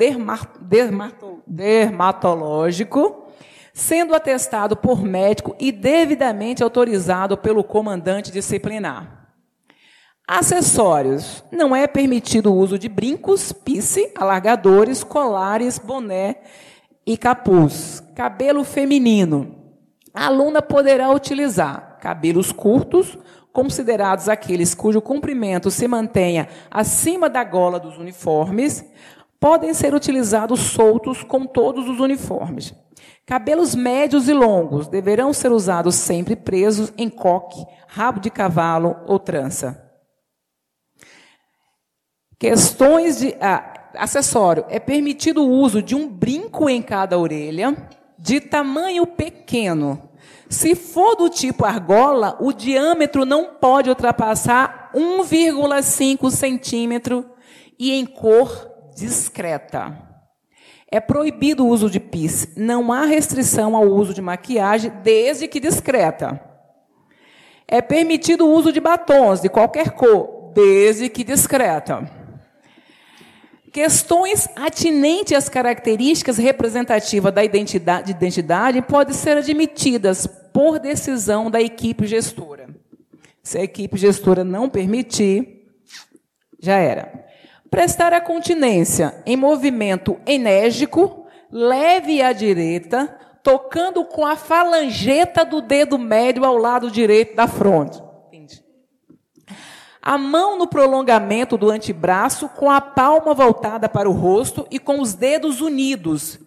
dermatológico sendo atestado por médico e devidamente autorizado pelo comandante disciplinar. Acessórios. Não é permitido o uso de brincos, pisse, alargadores, colares, boné e capuz. Cabelo feminino. A aluna poderá utilizar cabelos curtos, considerados aqueles cujo comprimento se mantenha acima da gola dos uniformes, podem ser utilizados soltos com todos os uniformes. Cabelos médios e longos deverão ser usados sempre presos em coque, rabo de cavalo ou trança. Questões de ah, acessório. É permitido o uso de um brinco em cada orelha, de tamanho pequeno. Se for do tipo argola, o diâmetro não pode ultrapassar 1,5 centímetro e em cor discreta. É proibido o uso de pis. Não há restrição ao uso de maquiagem, desde que discreta. É permitido o uso de batons de qualquer cor, desde que discreta. Questões atinentes às características representativas da identidade, identidade podem ser admitidas por decisão da equipe gestora. Se a equipe gestora não permitir, já era. Prestar a continência em movimento enérgico, leve à direita, tocando com a falangeta do dedo médio ao lado direito da fronte. A mão no prolongamento do antebraço, com a palma voltada para o rosto e com os dedos unidos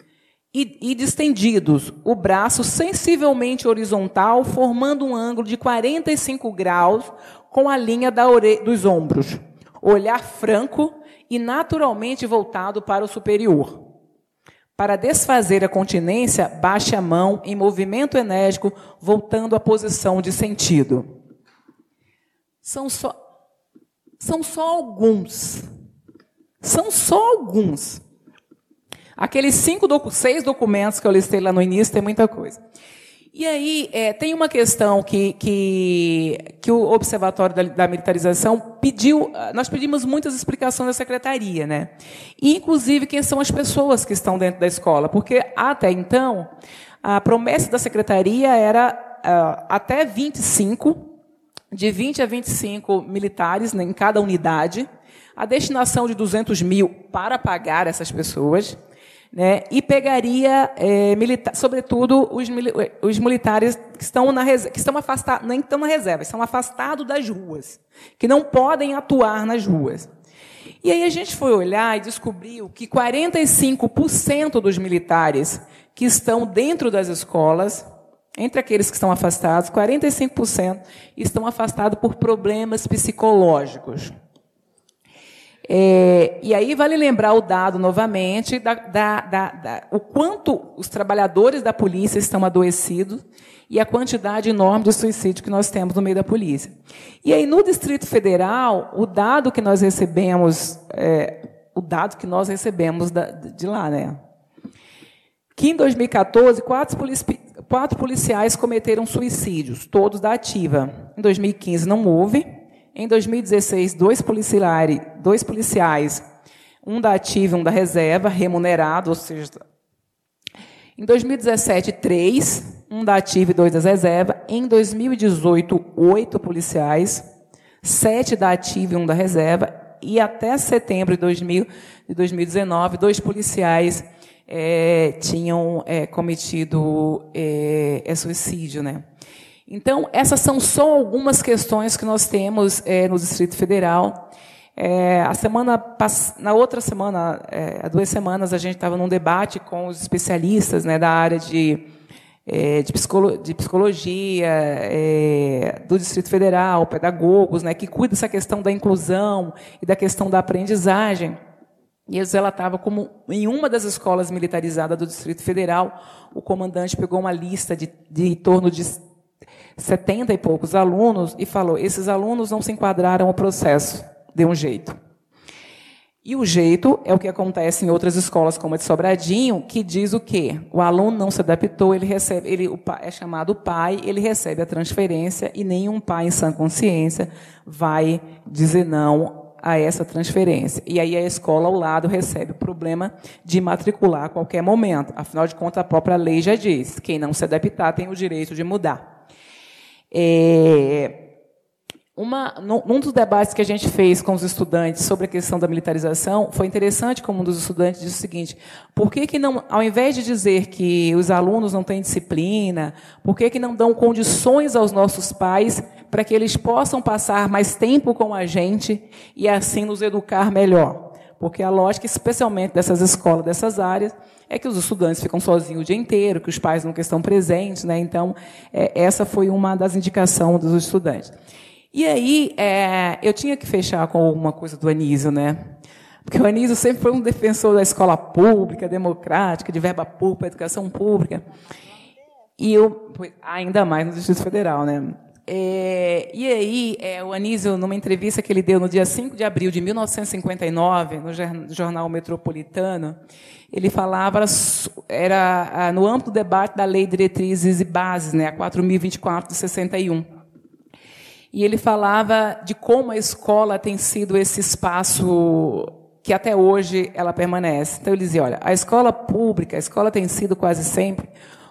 e, e distendidos. O braço sensivelmente horizontal, formando um ângulo de 45 graus com a linha dos ombros. Olhar franco, e naturalmente voltado para o superior. Para desfazer a continência, baixe a mão em movimento enérgico, voltando à posição de sentido. São só, são só alguns. São só alguns. Aqueles cinco, seis documentos que eu listei lá no início, tem muita coisa. E aí, é, tem uma questão que, que, que o Observatório da, da, Militarização pediu, nós pedimos muitas explicações da secretaria, né? E, inclusive, quem são as pessoas que estão dentro da escola, porque até então, a promessa da secretaria era uh, até 25, de 20 a 25 militares né, em cada unidade, a destinação de 200 mil para pagar essas pessoas, né, e pegaria, é, milita sobretudo, os, os, militares que estão, na que estão afastados, nem estão na reserva, estão afastados das ruas, que não podem atuar nas ruas. E aí a gente foi olhar e descobriu que 45% dos militares que estão dentro das escolas, entre aqueles que estão afastados, 45% estão afastados por problemas psicológicos. É, e aí vale lembrar o dado novamente da, da, da, da, o quanto os trabalhadores da polícia estão adoecidos e a quantidade enorme de suicídio que nós temos no meio da polícia. E aí no Distrito Federal, o dado que nós recebemos, é, o dado que nós recebemos de lá, né? Que em 2014 quatro, polici quatro policiais cometeram suicídios, todos da ativa. Em 2015 não houve. Em 2016, dois policiais, dois policiais, um da ativa e um da reserva, remunerado, ou seja, em 2017, três, um da ativa e dois da reserva. Em 2018, oito policiais, sete da ativa e um da reserva. E até setembro de, 2000, de 2019, dois policiais é, tinham é, cometido é, é suicídio, né? Então, essas são só algumas questões que nós temos é, no Distrito Federal. A semana na outra semana, há duas semanas, a gente estava num debate com os especialistas né, da área de, é, de, psicolo, de psicologia é, do Distrito Federal, pedagogos, né, que cuidam dessa questão da inclusão e da questão da aprendizagem. E eles relatavam como, em uma das escolas militarizadas do Distrito Federal, o comandante pegou uma lista de, de em torno de 70 e poucos alunos e falou: esses alunos não se enquadraram ao processo, deu um jeito. E o jeito é o que acontece em outras escolas, como a de Sobradinho, que diz o quê? O aluno não se adaptou, ele recebe, ele é chamado pai, ele recebe a transferência e nenhum pai em sã consciência vai dizer não a essa transferência. E aí a escola ao lado recebe o problema de matricular a qualquer momento. Afinal de contas, a própria lei já diz: quem não se adaptar tem o direito de mudar. É, uma, num dos debates que a gente fez com os estudantes sobre a questão da militarização, foi interessante como um dos estudantes disse o seguinte: por que, que não, ao invés de dizer que os alunos não têm disciplina, por que, que não dão condições aos nossos pais para que eles possam passar mais tempo com a gente e assim nos educar melhor? Porque a lógica, especialmente dessas escolas, dessas áreas, é que os estudantes ficam sozinhos o dia inteiro, que os pais nunca estão presentes. Né? Então, é, essa foi uma das indicações dos estudantes. E aí, é, eu tinha que fechar com alguma coisa do Anísio, né? Porque o Anísio sempre foi um defensor da escola pública, democrática, de verba pública, educação pública. E eu, ainda mais no Distrito Federal, né? É, e aí, é, o Anísio, numa entrevista que ele deu no dia 5 de abril de 1959, no Jornal Metropolitano, ele falava, era no amplo debate da Lei Diretrizes e Bases, né, a 4.024 de 61. E ele falava de como a escola tem sido esse espaço que até hoje ela permanece. Então ele dizia, olha, a escola pública, a escola tem sido quase sempre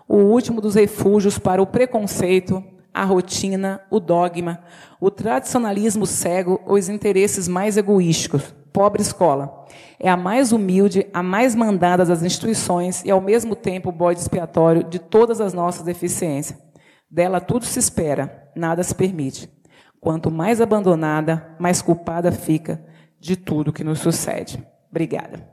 o último dos refúgios para o preconceito, a rotina, o dogma, o tradicionalismo cego, os interesses mais egoísticos. Pobre escola. É a mais humilde, a mais mandada das instituições e, ao mesmo tempo, o bode expiatório de todas as nossas deficiências. Dela tudo se espera, nada se permite. Quanto mais abandonada, mais culpada fica de tudo que nos sucede. Obrigada.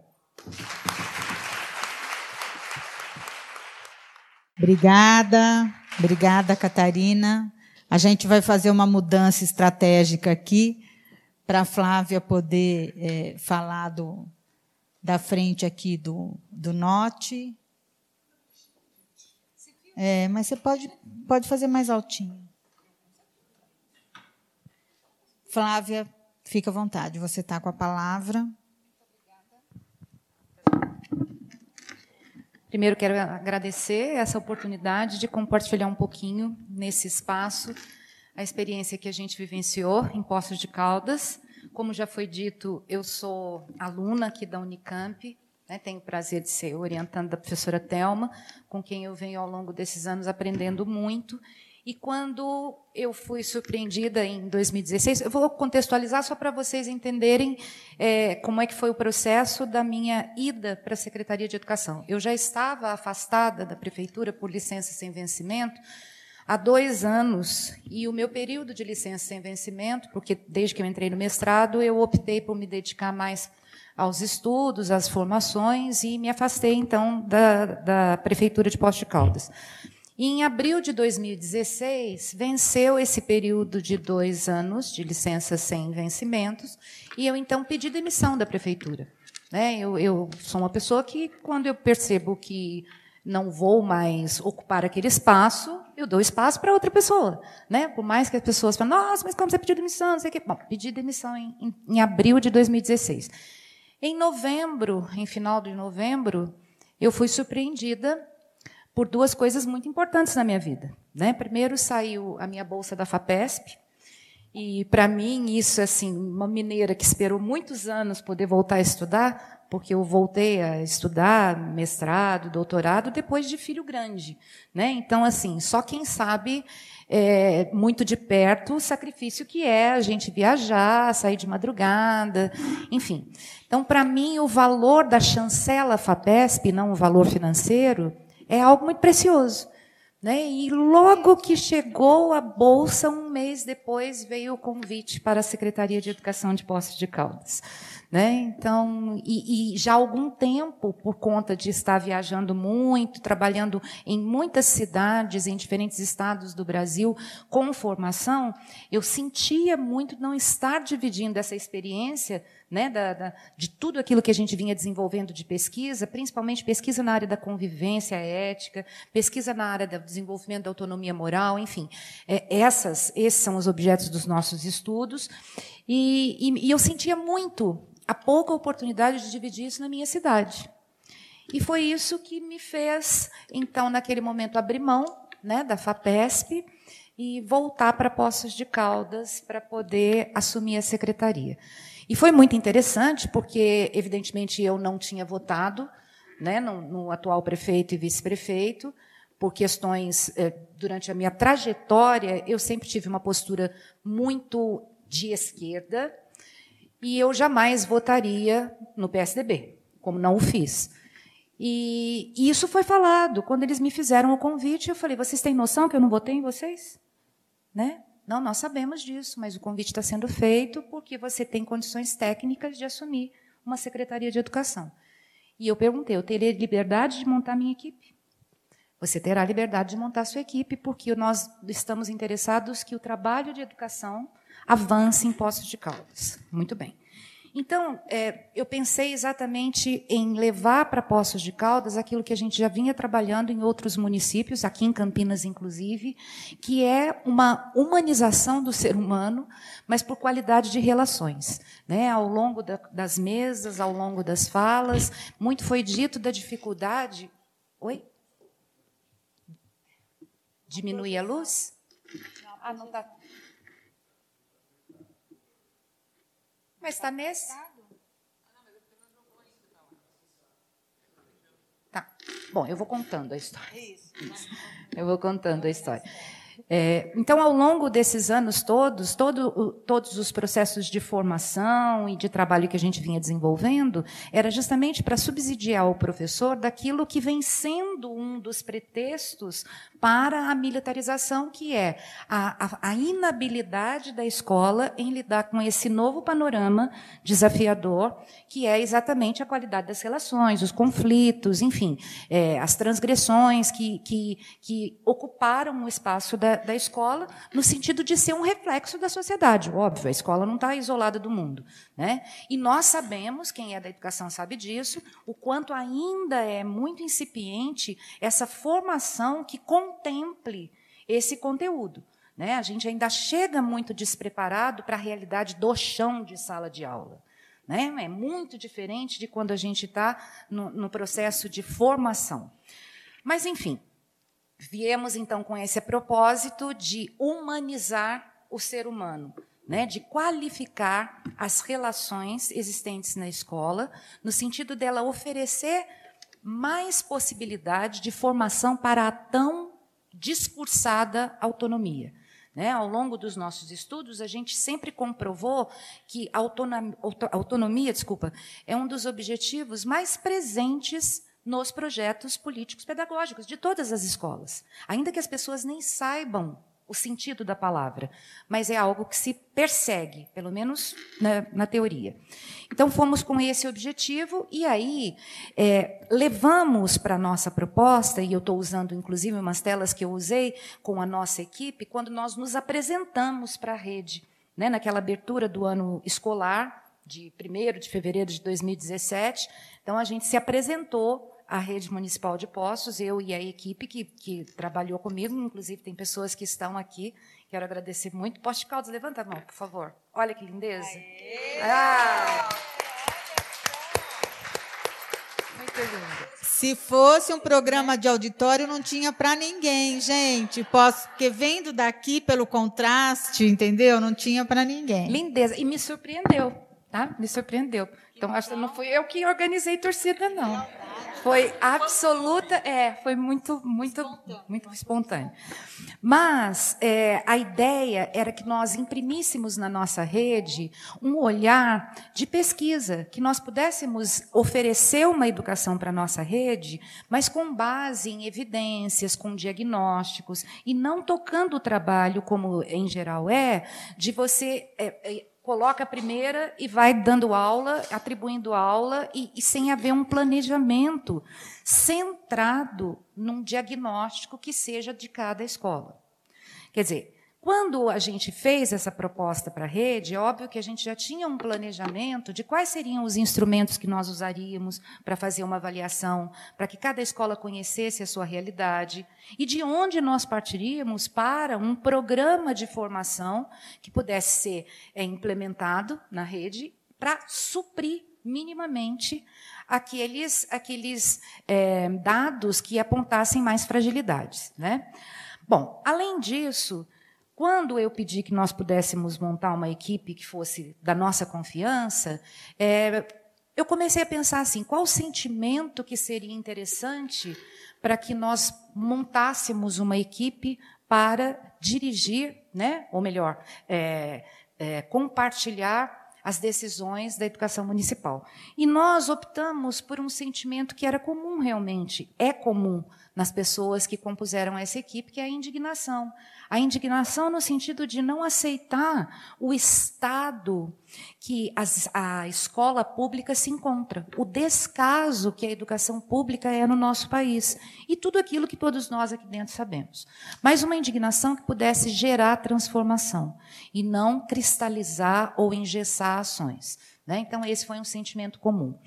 Obrigada. Obrigada, Catarina. A gente vai fazer uma mudança estratégica aqui para a Flávia poder é, falar do, da frente aqui do, do Norte. É, mas você pode, pode fazer mais altinho. Flávia, fica à vontade, você está com a palavra. Primeiro, quero agradecer essa oportunidade de compartilhar um pouquinho nesse espaço a experiência que a gente vivenciou em Poços de Caldas. Como já foi dito, eu sou aluna aqui da Unicamp, né, tenho o prazer de ser orientando da professora Telma, com quem eu venho ao longo desses anos aprendendo muito. E quando eu fui surpreendida em 2016, eu vou contextualizar só para vocês entenderem é, como é que foi o processo da minha ida para a Secretaria de Educação. Eu já estava afastada da prefeitura por licença sem vencimento há dois anos e o meu período de licença sem vencimento, porque desde que eu entrei no mestrado eu optei por me dedicar mais aos estudos, às formações e me afastei então da, da prefeitura de Poste de Caldas. E em abril de 2016, venceu esse período de dois anos de licença sem vencimentos, e eu então pedi demissão da prefeitura. Né? Eu, eu sou uma pessoa que, quando eu percebo que não vou mais ocupar aquele espaço, eu dou espaço para outra pessoa. Né? Por mais que as pessoas falem, nossa, mas como você pediu demissão? Não sei o quê. Bom, pedi demissão em, em, em abril de 2016. Em novembro, em final de novembro, eu fui surpreendida por duas coisas muito importantes na minha vida. Né? Primeiro, saiu a minha bolsa da FAPESP, e para mim isso assim, uma mineira que esperou muitos anos poder voltar a estudar, porque eu voltei a estudar mestrado, doutorado depois de filho grande, né? Então assim, só quem sabe é, muito de perto o sacrifício que é a gente viajar, sair de madrugada, enfim. Então para mim o valor da chancela Fapesp, não o valor financeiro, é algo muito precioso. Né? E logo que chegou a bolsa, um mês depois, veio o convite para a Secretaria de Educação de Poços de Caldas. Né? Então, e, e, já há algum tempo, por conta de estar viajando muito, trabalhando em muitas cidades, em diferentes estados do Brasil, com formação, eu sentia muito não estar dividindo essa experiência né, da, da, de tudo aquilo que a gente vinha desenvolvendo de pesquisa, principalmente pesquisa na área da convivência ética, pesquisa na área do desenvolvimento da autonomia moral, enfim, é, essas, esses são os objetos dos nossos estudos, e, e, e eu sentia muito a pouca oportunidade de dividir isso na minha cidade. E foi isso que me fez, então, naquele momento, abrir mão né, da FAPESP e voltar para Poços de Caldas para poder assumir a secretaria. E foi muito interessante, porque, evidentemente, eu não tinha votado né, no, no atual prefeito e vice-prefeito, por questões. Eh, durante a minha trajetória, eu sempre tive uma postura muito de esquerda, e eu jamais votaria no PSDB, como não o fiz. E, isso foi falado. Quando eles me fizeram o convite, eu falei: vocês têm noção que eu não votei em vocês? Né? Não, nós sabemos disso, mas o convite está sendo feito porque você tem condições técnicas de assumir uma secretaria de educação. E eu perguntei: eu teria liberdade de montar minha equipe? Você terá liberdade de montar sua equipe, porque nós estamos interessados que o trabalho de educação avance em Poços de Caldas. Muito bem. Então, é, eu pensei exatamente em levar para Poços de Caldas aquilo que a gente já vinha trabalhando em outros municípios, aqui em Campinas, inclusive, que é uma humanização do ser humano, mas por qualidade de relações. Né? Ao longo da, das mesas, ao longo das falas, muito foi dito da dificuldade. Oi? Diminuir a luz? Ah, não está. Mas está nesse. Tá. Bom, eu vou contando a história. Isso. Eu vou contando a história. É, então, ao longo desses anos todos, todo, todos os processos de formação e de trabalho que a gente vinha desenvolvendo era justamente para subsidiar o professor daquilo que vem sendo um dos pretextos para a militarização, que é a, a, a inabilidade da escola em lidar com esse novo panorama desafiador, que é exatamente a qualidade das relações, os conflitos, enfim, é, as transgressões que, que, que ocuparam o espaço da, da escola, no sentido de ser um reflexo da sociedade. Óbvio, a escola não está isolada do mundo. Né? E nós sabemos, quem é da educação sabe disso, o quanto ainda é muito incipiente essa formação que contemple esse conteúdo. Né? A gente ainda chega muito despreparado para a realidade do chão de sala de aula. Né? É muito diferente de quando a gente está no, no processo de formação. Mas, enfim, viemos então com esse propósito de humanizar o ser humano, né, de qualificar as relações existentes na escola, no sentido dela oferecer mais possibilidade de formação para a tão discursada autonomia. Né? Ao longo dos nossos estudos, a gente sempre comprovou que a autonomia, autonomia desculpa, é um dos objetivos mais presentes nos projetos políticos pedagógicos de todas as escolas, ainda que as pessoas nem saibam o sentido da palavra, mas é algo que se persegue, pelo menos na, na teoria. Então, fomos com esse objetivo e aí é, levamos para a nossa proposta, e eu estou usando inclusive umas telas que eu usei com a nossa equipe, quando nós nos apresentamos para a rede, né, naquela abertura do ano escolar, de 1 de fevereiro de 2017. Então, a gente se apresentou a rede municipal de postos, eu e a equipe que, que trabalhou comigo, inclusive tem pessoas que estão aqui, quero agradecer muito. Poste Caldas, levanta a mão, por favor. Olha que lindeza. Ah. Muito lindo. Se fosse um programa de auditório, não tinha para ninguém, gente. Posso, porque vendo daqui pelo contraste, entendeu? Não tinha para ninguém. Lindeza. E me surpreendeu, tá? Me surpreendeu. Então, acho que não fui eu que organizei torcida, não. Foi absoluta, é, foi muito, muito, muito espontâneo. Mas é, a ideia era que nós imprimíssemos na nossa rede um olhar de pesquisa, que nós pudéssemos oferecer uma educação para a nossa rede, mas com base em evidências, com diagnósticos, e não tocando o trabalho, como em geral é, de você. É, é, coloca a primeira e vai dando aula, atribuindo aula, e, e, sem haver um planejamento centrado num diagnóstico que seja de cada escola. Quer dizer, quando a gente fez essa proposta para a rede, é óbvio que a gente já tinha um planejamento de quais seriam os instrumentos que nós usaríamos para fazer uma avaliação, para que cada escola conhecesse a sua realidade, e de onde nós partiríamos para um programa de formação que pudesse ser é, implementado na rede para suprir minimamente aqueles, aqueles é, dados que apontassem mais fragilidades. Né? Bom, além disso, quando eu pedi que nós pudéssemos montar uma equipe que fosse da nossa confiança, é, eu comecei a pensar assim: qual o sentimento que seria interessante para que nós montássemos uma equipe para dirigir, né, ou melhor, é, é, compartilhar as decisões da educação municipal. E nós optamos por um sentimento que era comum realmente, é comum nas pessoas que compuseram essa equipe, que é a indignação. A indignação no sentido de não aceitar o estado que as, a escola pública se encontra, o descaso que a educação pública é no nosso país e tudo aquilo que todos nós aqui dentro sabemos. Mas uma indignação que pudesse gerar transformação e não cristalizar ou engessar ações. Né? Então, esse foi um sentimento comum.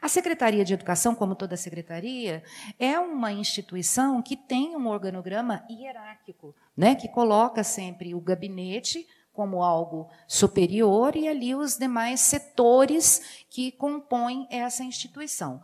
A Secretaria de Educação, como toda secretaria, é uma instituição que tem um organograma hierárquico, né, que coloca sempre o gabinete como algo superior e ali os demais setores que compõem essa instituição.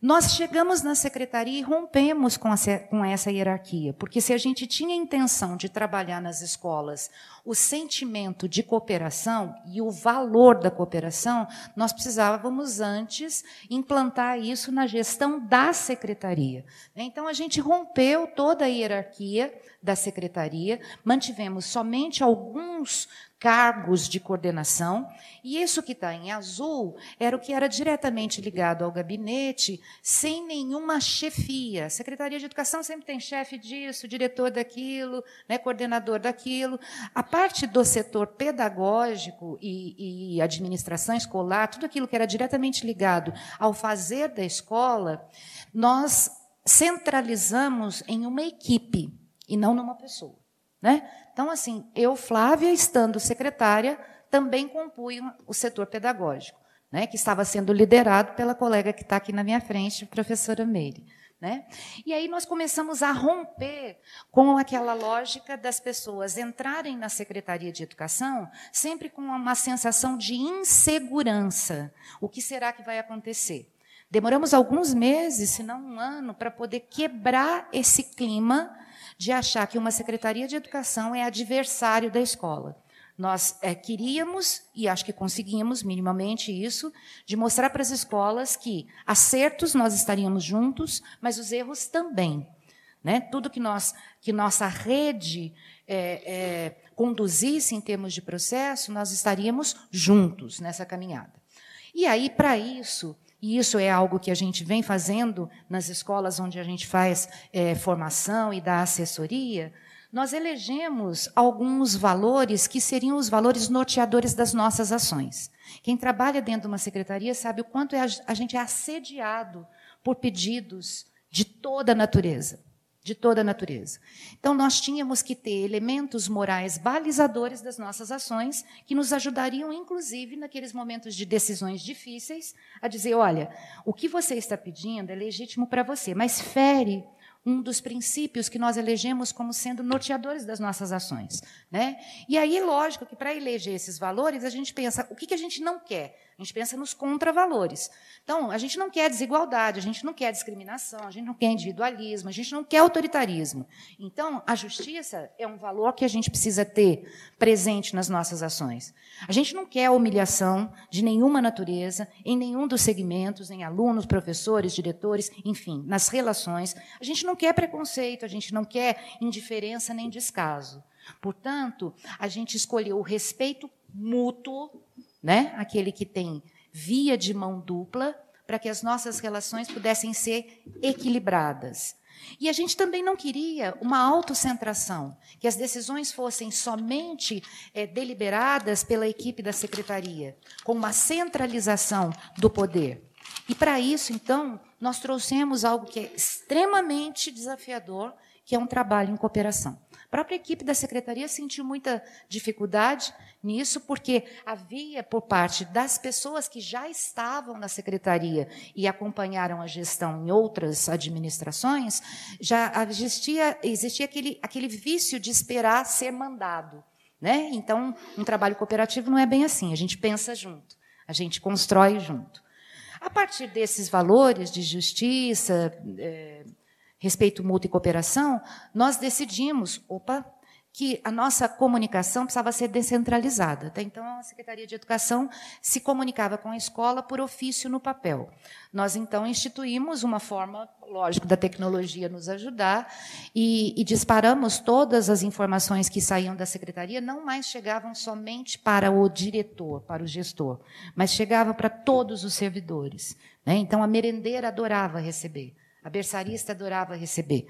Nós chegamos na secretaria e rompemos com, com essa hierarquia, porque se a gente tinha intenção de trabalhar nas escolas o sentimento de cooperação e o valor da cooperação, nós precisávamos antes implantar isso na gestão da secretaria. Então a gente rompeu toda a hierarquia da secretaria, mantivemos somente alguns cargos de coordenação, e isso que está em azul era o que era diretamente ligado ao gabinete, sem nenhuma chefia. Secretaria de Educação sempre tem chefe disso, diretor daquilo, né, coordenador daquilo. A parte do setor pedagógico e, e administração escolar, tudo aquilo que era diretamente ligado ao fazer da escola, nós centralizamos em uma equipe e não numa pessoa. Né? Então, assim, eu, Flávia, estando secretária, também compunha o setor pedagógico, né, que estava sendo liderado pela colega que está aqui na minha frente, professora Meire. Né? E aí nós começamos a romper com aquela lógica das pessoas entrarem na Secretaria de Educação sempre com uma sensação de insegurança. O que será que vai acontecer? Demoramos alguns meses, se não um ano, para poder quebrar esse clima de achar que uma secretaria de educação é adversário da escola. Nós é, queríamos, e acho que conseguimos minimamente isso, de mostrar para as escolas que acertos nós estaríamos juntos, mas os erros também. Né? Tudo que, nós, que nossa rede é, é, conduzisse em termos de processo, nós estaríamos juntos nessa caminhada. E aí, para isso, e isso é algo que a gente vem fazendo nas escolas onde a gente faz é, formação e dá assessoria, nós elegemos alguns valores que seriam os valores norteadores das nossas ações. Quem trabalha dentro de uma secretaria sabe o quanto é a gente é assediado por pedidos de toda a natureza de toda a natureza. Então, nós tínhamos que ter elementos morais balizadores das nossas ações, que nos ajudariam, inclusive, naqueles momentos de decisões difíceis, a dizer: olha, o que você está pedindo é legítimo para você, mas fere um dos princípios que nós elegemos como sendo norteadores das nossas ações. Né? E aí, lógico que para eleger esses valores, a gente pensa: o que, que a gente não quer? A gente pensa nos contravalores. Então, a gente não quer desigualdade, a gente não quer discriminação, a gente não quer individualismo, a gente não quer autoritarismo. Então, a justiça é um valor que a gente precisa ter presente nas nossas ações. A gente não quer humilhação de nenhuma natureza, em nenhum dos segmentos, em alunos, professores, diretores, enfim, nas relações. A gente não quer preconceito, a gente não quer indiferença nem descaso. Portanto, a gente escolheu o respeito mútuo né? aquele que tem via de mão dupla, para que as nossas relações pudessem ser equilibradas. E a gente também não queria uma autocentração, que as decisões fossem somente é, deliberadas pela equipe da secretaria, com uma centralização do poder. E para isso, então, nós trouxemos algo que é extremamente desafiador, que é um trabalho em cooperação. A própria equipe da secretaria sentiu muita dificuldade nisso, porque havia, por parte das pessoas que já estavam na secretaria e acompanharam a gestão em outras administrações, já existia, existia aquele, aquele vício de esperar ser mandado. Né? Então, um trabalho cooperativo não é bem assim, a gente pensa junto, a gente constrói junto. A partir desses valores de justiça, é, respeito mútuo e cooperação, nós decidimos, opa, que a nossa comunicação precisava ser descentralizada. Até então, a Secretaria de Educação se comunicava com a escola por ofício no papel. Nós, então, instituímos uma forma, lógico, da tecnologia nos ajudar e, e disparamos todas as informações que saíam da Secretaria, não mais chegavam somente para o diretor, para o gestor, mas chegava para todos os servidores. Né? Então, a merendeira adorava receber, a berçarista adorava receber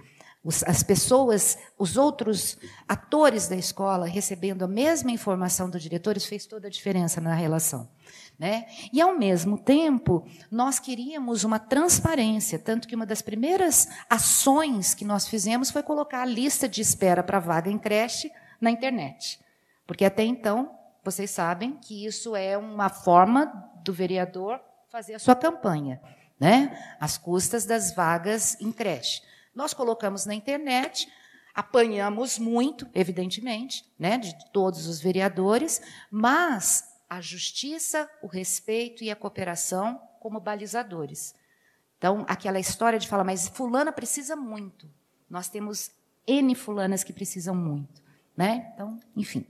as pessoas, os outros atores da escola recebendo a mesma informação do diretor, isso fez toda a diferença na relação. Né? E, ao mesmo tempo, nós queríamos uma transparência, tanto que uma das primeiras ações que nós fizemos foi colocar a lista de espera para vaga em creche na internet. Porque até então, vocês sabem que isso é uma forma do vereador fazer a sua campanha, né? às custas das vagas em creche. Nós colocamos na internet, apanhamos muito, evidentemente, né, de todos os vereadores, mas a justiça, o respeito e a cooperação como balizadores. Então, aquela história de falar, mas fulana precisa muito. Nós temos N fulanas que precisam muito. Né? Então, enfim.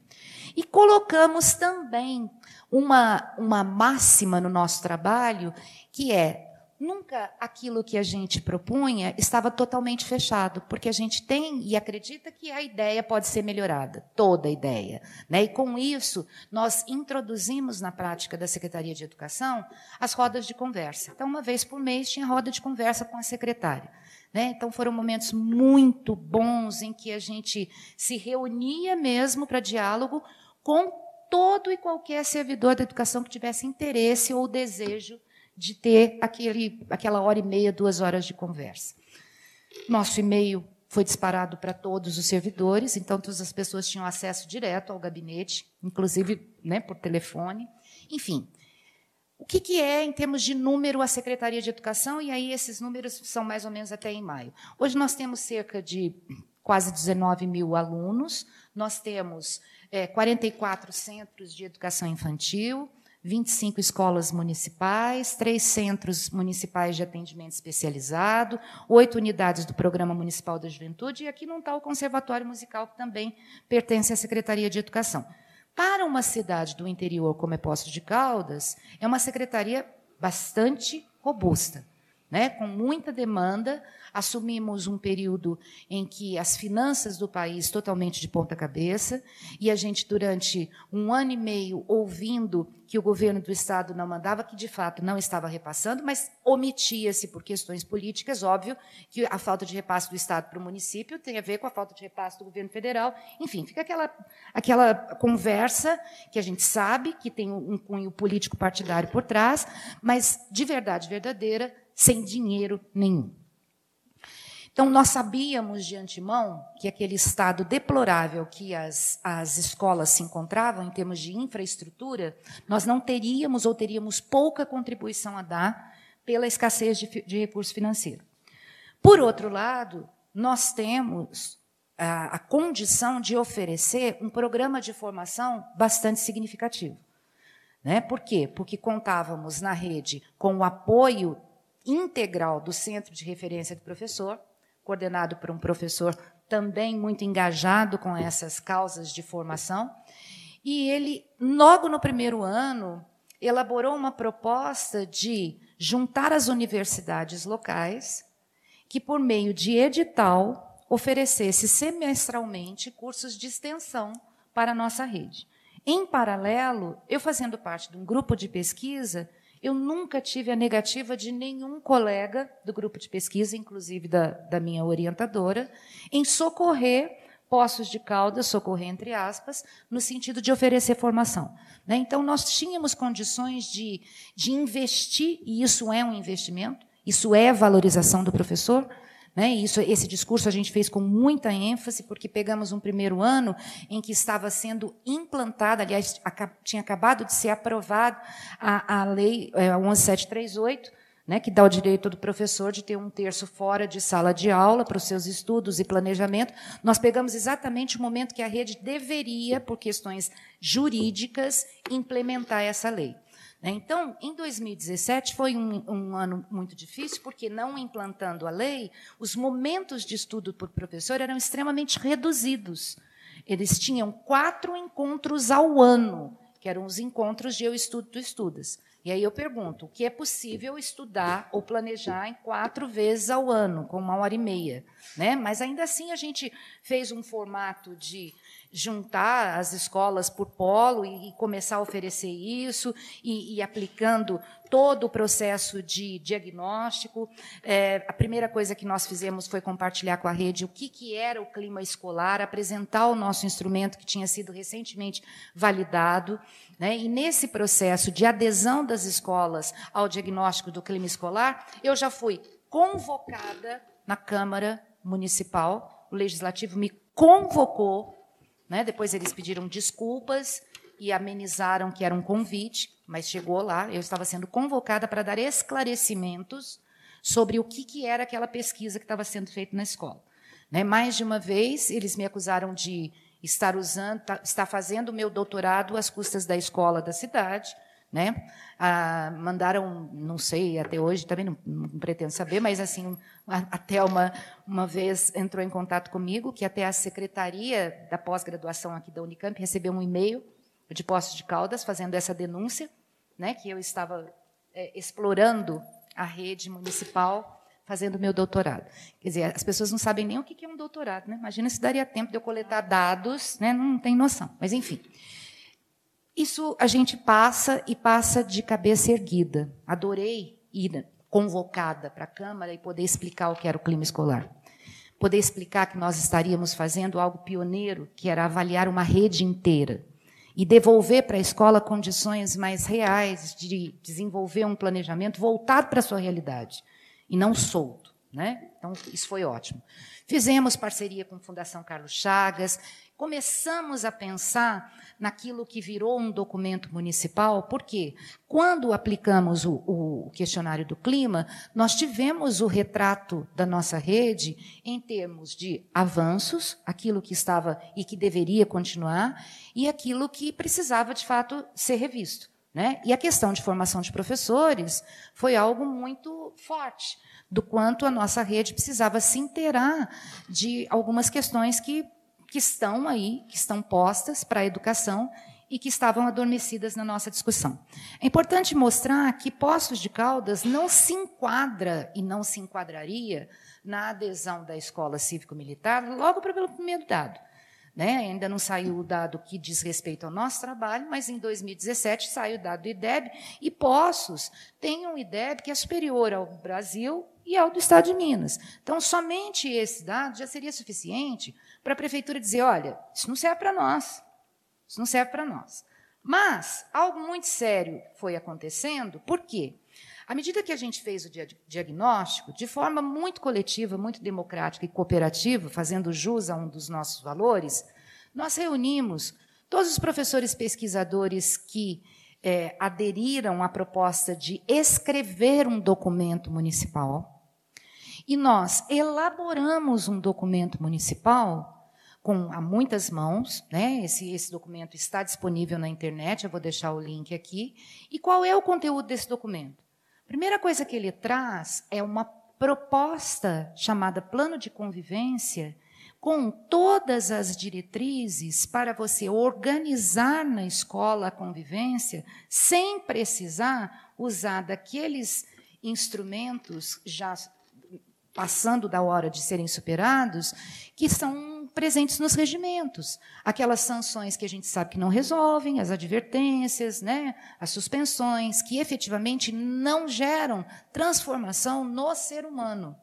E colocamos também uma, uma máxima no nosso trabalho, que é Nunca aquilo que a gente propunha estava totalmente fechado, porque a gente tem e acredita que a ideia pode ser melhorada, toda a ideia. Né? E com isso, nós introduzimos na prática da Secretaria de Educação as rodas de conversa. Então, uma vez por mês, tinha roda de conversa com a secretária. Né? Então, foram momentos muito bons em que a gente se reunia mesmo para diálogo com todo e qualquer servidor da educação que tivesse interesse ou desejo de ter aquele, aquela hora e meia, duas horas de conversa. Nosso e-mail foi disparado para todos os servidores, então todas as pessoas tinham acesso direto ao gabinete, inclusive né, por telefone. Enfim, o que, que, é, em termos de número, a Secretaria de Educação? E aí esses números são mais ou menos até em maio. Hoje nós temos cerca de quase 19 mil alunos, nós temos é, 44 centros de educação infantil, 25 escolas municipais, três centros municipais de atendimento especializado, oito unidades do Programa Municipal da Juventude, e aqui não está o Conservatório Musical, que também pertence à Secretaria de Educação. Para uma cidade do interior como é Poços de Caldas, é uma secretaria bastante robusta. Né, com muita demanda. Assumimos um período em que as finanças do país totalmente de ponta cabeça, e a gente, durante um ano e meio, ouvindo que o governo do Estado não mandava, que de fato não estava repassando, mas omitia-se por questões políticas, óbvio que a falta de repasse do Estado para o município tem a ver com a falta de repasse do governo federal. Enfim, fica aquela, aquela conversa que a gente sabe que tem um cunho político partidário por trás, mas de verdade verdadeira, sem dinheiro nenhum. Então, nós sabíamos de antemão que aquele estado deplorável que as, as escolas se encontravam, em termos de infraestrutura, nós não teríamos ou teríamos pouca contribuição a dar pela escassez de, de recurso financeiro. Por outro lado, nós temos a, a condição de oferecer um programa de formação bastante significativo. Né? Por quê? Porque contávamos na rede com o apoio integral do Centro de Referência do Professor, coordenado por um professor também muito engajado com essas causas de formação. E ele, logo no primeiro ano, elaborou uma proposta de juntar as universidades locais, que, por meio de edital, oferecesse semestralmente cursos de extensão para a nossa rede. Em paralelo, eu fazendo parte de um grupo de pesquisa eu nunca tive a negativa de nenhum colega do grupo de pesquisa, inclusive da, da minha orientadora, em socorrer Poços de Caldas, socorrer entre aspas, no sentido de oferecer formação. Né? Então, nós tínhamos condições de, de investir, e isso é um investimento, isso é valorização do professor, né? Isso, esse discurso a gente fez com muita ênfase, porque pegamos um primeiro ano em que estava sendo implantada, aliás, tinha acabado de ser aprovada a, a lei é, 11738, né, que dá o direito do professor de ter um terço fora de sala de aula para os seus estudos e planejamento. Nós pegamos exatamente o momento que a rede deveria, por questões jurídicas, implementar essa lei. Né? Então, em 2017 foi um, um, ano muito difícil, porque não implantando a lei, os momentos de estudo por professor eram extremamente reduzidos. Eles tinham quatro encontros ao ano, que eram os encontros de eu estudo, tu estudas. E aí eu pergunto, o que é possível estudar ou planejar em quatro vezes ao ano, com uma hora e meia? Né? Mas ainda assim a gente fez um formato de juntar as escolas por polo e, e começar a oferecer isso, e, e, aplicando todo o processo de diagnóstico. É, a primeira coisa que nós fizemos foi compartilhar com a rede o que, que era o clima escolar, apresentar o nosso instrumento que tinha sido recentemente validado. Né? E nesse processo de adesão das escolas ao diagnóstico do clima escolar, eu já fui convocada na Câmara Municipal, o Legislativo me convocou né? Depois eles pediram desculpas e amenizaram que era um convite, mas chegou lá, eu estava sendo convocada para dar esclarecimentos sobre o que, que era aquela pesquisa que estava sendo feita na escola. Né? Mais de uma vez, eles me acusaram de estar usando, tá, estar fazendo o meu doutorado às custas da escola da cidade, né? Ah, mandaram, não sei, até hoje também não, não, pretendo saber, mas assim, até uma uma vez entrou em contato comigo que até a secretaria da pós-graduação aqui da Unicamp recebeu um e-mail de Poços de Caldas fazendo essa denúncia, né? Que eu estava é, explorando a rede municipal fazendo meu doutorado. Quer dizer, as pessoas não sabem nem o que é um doutorado, né? Imagina se daria tempo de eu coletar dados, né? Não tem noção. Mas enfim. Isso a gente passa e passa de cabeça erguida. Adorei ir convocada para a Câmara e poder explicar o que era o clima escolar. Poder explicar que nós estaríamos fazendo algo pioneiro, que era avaliar uma rede inteira e devolver para a escola condições mais reais de desenvolver um planejamento voltado para a sua realidade e não solto. Né? Então, isso foi ótimo. Fizemos parceria com a Fundação Carlos Chagas, começamos a pensar naquilo que virou um documento municipal, porque quando aplicamos o, o, questionário do clima, nós tivemos o retrato da nossa rede em termos de avanços, aquilo que estava e que deveria continuar, e aquilo que precisava de fato ser revisto. Né? E a questão de formação de professores foi algo muito forte, do quanto a nossa rede precisava se inteirar de algumas questões que que estão aí, que estão postas para a educação e que estavam adormecidas na nossa discussão. É importante mostrar que Poços de Caldas não se enquadra e não se enquadraria na adesão da escola cívico-militar logo pelo primeiro dado. Né? Ainda não saiu o dado que diz respeito ao nosso trabalho, mas em 2017 saiu o dado do IDEB, e Poços tem um IDEB que é superior ao Brasil e ao do Estado de Minas. Então, somente esse dado já seria suficiente para a prefeitura dizer: olha, isso não serve para nós. Isso não serve para nós. Mas algo muito sério foi acontecendo, por quê? À medida que a gente fez o diagnóstico, de forma muito coletiva, muito democrática e cooperativa, fazendo jus a um dos nossos valores, nós reunimos todos os professores pesquisadores que é, aderiram à proposta de escrever um documento municipal. E nós elaboramos um documento municipal com a muitas mãos, né? Esse, esse documento está disponível na internet, eu vou deixar o link aqui. E qual é o conteúdo desse documento? A primeira coisa que ele traz é uma proposta chamada Plano de Convivência, com todas as diretrizes para você organizar na escola a convivência, sem precisar usar daqueles instrumentos já passando da hora de serem superados, que são presentes nos regimentos. Aquelas sanções que a gente sabe que não resolvem, as advertências, né, as suspensões, que efetivamente não geram transformação no ser humano.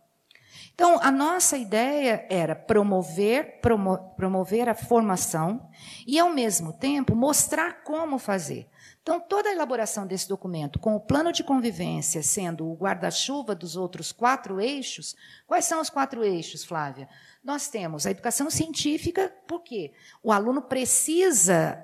Então, a nossa ideia era promover, promo, promover a formação e, ao mesmo tempo, mostrar como fazer. Então, toda a elaboração desse documento, com o plano de convivência sendo o guarda-chuva dos outros quatro eixos, quais são os quatro eixos, Flávia? Nós temos a educação científica, por quê? O aluno precisa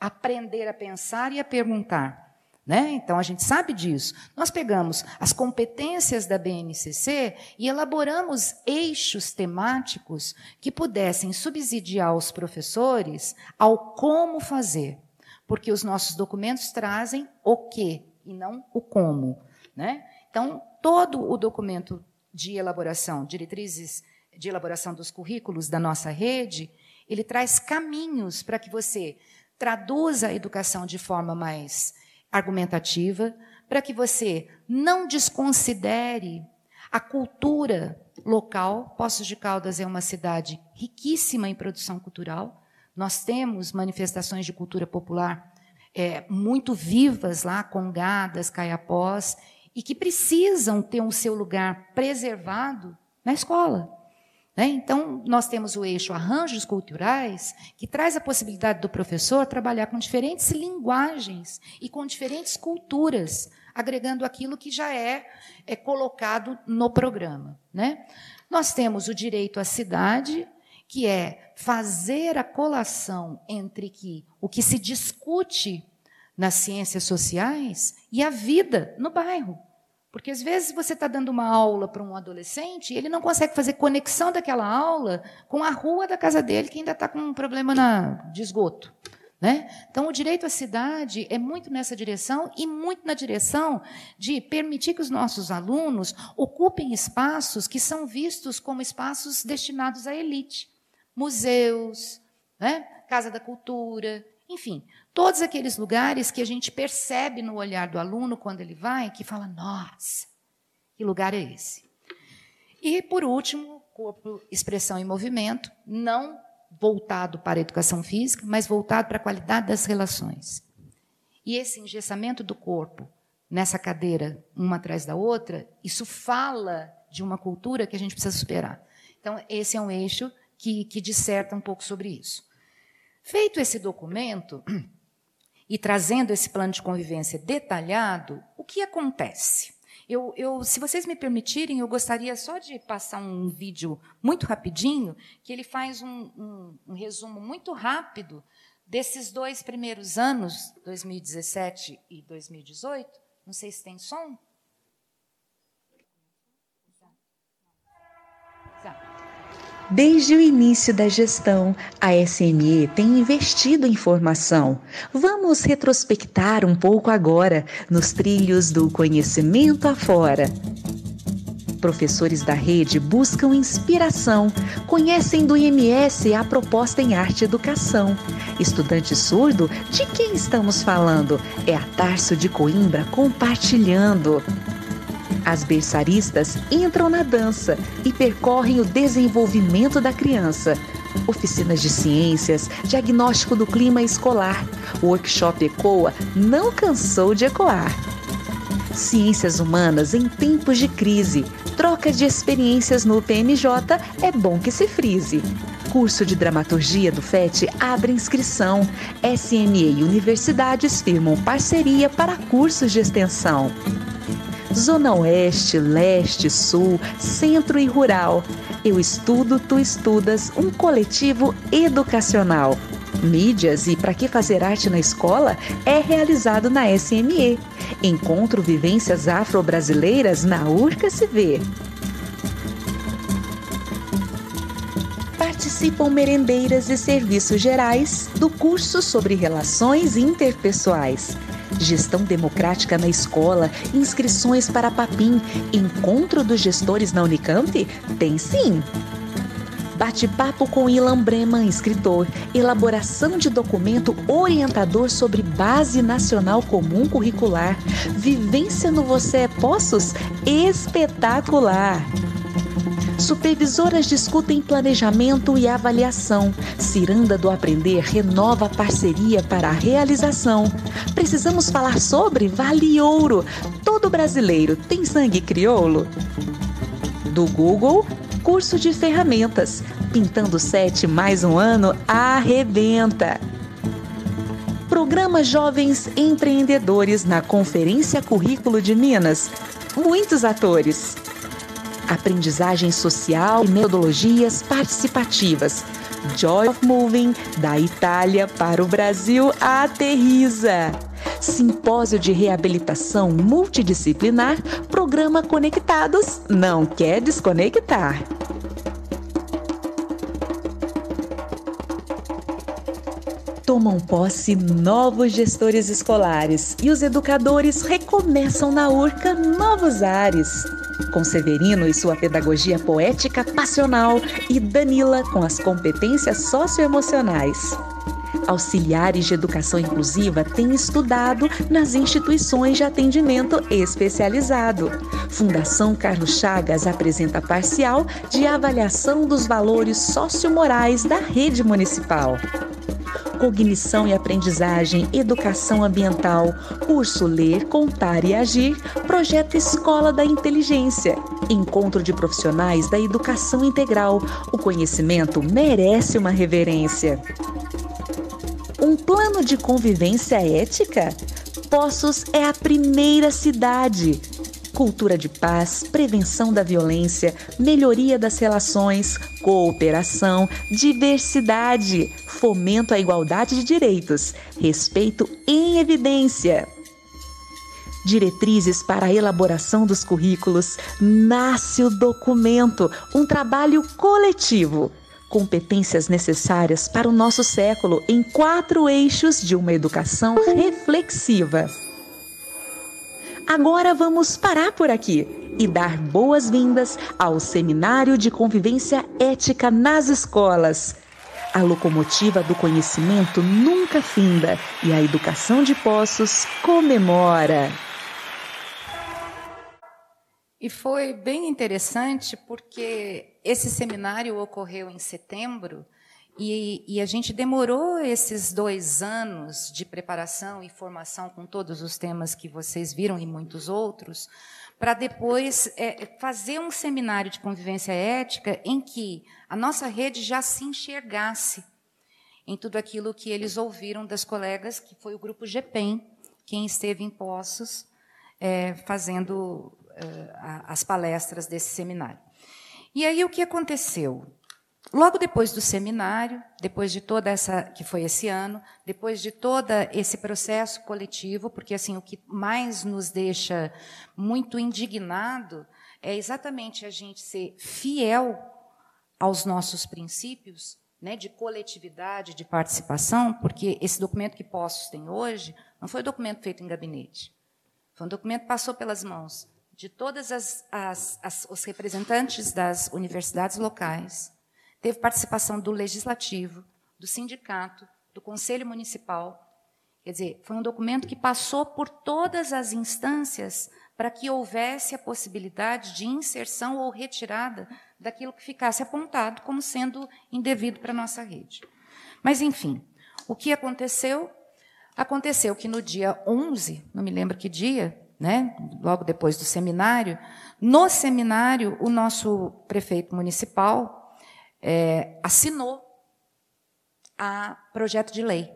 aprender a pensar e a perguntar. Né? Então, a gente sabe disso. Nós pegamos as competências da BNCC e elaboramos eixos temáticos que pudessem subsidiar os professores ao como fazer porque os nossos documentos trazem o que e não o como. Né? Então, todo o documento de elaboração, diretrizes de elaboração dos currículos da nossa rede, ele traz caminhos para que você traduza a educação de forma mais argumentativa, para que você não desconsidere a cultura local. Poços de Caldas é uma cidade riquíssima em produção cultural. Nós temos manifestações de cultura popular é, muito vivas lá, congadas, caiapós, e que precisam ter o seu lugar preservado na escola. Né? Então, nós temos o eixo arranjos culturais, que traz a possibilidade do professor trabalhar com diferentes linguagens e com diferentes culturas, agregando aquilo que já é, é colocado no programa. Né? Nós temos o direito à cidade, que é fazer a colação entre que o que se discute nas ciências sociais e a vida no bairro. Porque às vezes você está dando uma aula para um adolescente e ele não consegue fazer conexão daquela aula com a rua da casa dele, que ainda está com um problema na, de esgoto. Né? Então, o direito à cidade é muito nessa direção e muito na direção de permitir que os nossos alunos ocupem espaços que são vistos como espaços destinados à elite museus, né? Casa da Cultura, enfim, todos aqueles lugares que a gente percebe no olhar do aluno quando ele vai, que fala: nossa, que lugar é esse? E, por último, corpo, expressão e movimento, não voltado para a educação física, mas voltado para a qualidade das relações. E esse engessamento do corpo nessa cadeira, uma atrás da outra, isso fala de uma cultura que a gente precisa superar. Então, esse é um eixo que, que disserta um pouco sobre isso. Feito esse documento e trazendo esse plano de convivência detalhado, o que acontece? Eu, eu, se vocês me permitirem, eu gostaria só de passar um vídeo muito rapidinho, que ele faz um, um, um resumo muito rápido desses dois primeiros anos, 2017 e 2018. Não sei se tem som. Desde o início da gestão, a SME tem investido em formação. Vamos retrospectar um pouco agora nos trilhos do conhecimento afora. Professores da rede buscam inspiração, conhecem do IMS a proposta em arte e educação Estudante surdo, de quem estamos falando? É a Tarso de Coimbra compartilhando. As berçaristas entram na dança e percorrem o desenvolvimento da criança. Oficinas de ciências, diagnóstico do clima escolar. O workshop ECOA não cansou de ecoar. Ciências humanas em tempos de crise. Troca de experiências no PMJ é bom que se frise. Curso de Dramaturgia do FET abre inscrição. SME e universidades firmam parceria para cursos de extensão. Zona Oeste, Leste, Sul, Centro e Rural. Eu estudo, tu estudas, um coletivo educacional. Mídias e Para que Fazer Arte na Escola é realizado na SME. Encontro Vivências Afro-Brasileiras na URCA-SV. Participam merendeiras e serviços gerais do curso sobre relações interpessoais. Gestão Democrática na Escola, inscrições para Papim, Encontro dos Gestores na Unicamp? Tem sim! Bate-papo com Ilan Breman, escritor. Elaboração de documento orientador sobre Base Nacional Comum Curricular. Vivência no Você é Poços? Espetacular! Supervisoras discutem planejamento e avaliação. Ciranda do Aprender renova a parceria para a realização. Precisamos falar sobre Vale Ouro. Todo brasileiro tem sangue crioulo? Do Google, curso de ferramentas. Pintando sete mais um ano, arrebenta! Programa Jovens Empreendedores na Conferência Currículo de Minas. Muitos atores aprendizagem social e metodologias participativas. Joy of Moving, da Itália para o Brasil, aterriza. Simpósio de reabilitação multidisciplinar, programa Conectados, não quer desconectar. tomam posse novos gestores escolares e os educadores recomeçam na URCA novos ares com Severino e sua pedagogia poética passional e Danila com as competências socioemocionais. Auxiliares de educação inclusiva têm estudado nas instituições de atendimento especializado. Fundação Carlos Chagas apresenta parcial de avaliação dos valores sociomorais da rede municipal cognição e aprendizagem, educação ambiental, curso Ler, Contar e Agir, projeto Escola da Inteligência, encontro de profissionais da educação integral. O conhecimento merece uma reverência. Um plano de convivência ética? Poços é a primeira cidade cultura de paz, prevenção da violência, melhoria das relações, cooperação, diversidade, fomento à igualdade de direitos, respeito em evidência. Diretrizes para a elaboração dos currículos, nasce o documento, um trabalho coletivo competências necessárias para o nosso século em quatro eixos de uma educação reflexiva. Agora vamos parar por aqui e dar boas-vindas ao Seminário de Convivência Ética nas Escolas. A locomotiva do conhecimento nunca finda e a educação de Poços comemora. E foi bem interessante porque esse seminário ocorreu em setembro e, e, a gente demorou esses dois anos de preparação e formação com todos os temas que vocês viram e muitos outros, para depois é, fazer um seminário de convivência ética em que a nossa rede já se enxergasse em tudo aquilo que eles ouviram das colegas, que foi o grupo GPEM, quem esteve em Poços é, fazendo é, as palestras desse seminário. E aí o que aconteceu? Logo depois do seminário, depois de toda essa que foi esse ano, depois de todo esse processo coletivo, porque assim o que mais nos deixa muito indignado é exatamente a gente ser fiel aos nossos princípios, né, de coletividade, de participação, porque esse documento que Postos tem hoje não foi um documento feito em gabinete, foi um documento que passou pelas mãos de todas as, as, as os representantes das universidades locais Teve participação do legislativo, do sindicato, do Conselho Municipal. Quer dizer, foi um documento que passou por todas as instâncias para que houvesse a possibilidade de inserção ou retirada daquilo que ficasse apontado como sendo indevido para a nossa rede. Mas, enfim, o que aconteceu? Aconteceu que no dia 11, não me lembro que dia, né, logo depois do seminário, no seminário, o nosso prefeito municipal é, assinou a projeto de lei.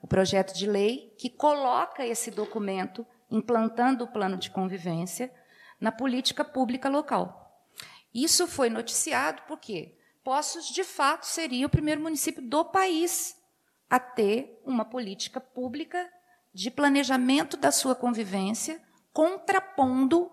O projeto de lei que coloca esse documento, implantando o plano de convivência, na política pública local. Isso foi noticiado porque Poços, de fato, seria o primeiro município do país a ter uma política pública de planejamento da sua convivência, contrapondo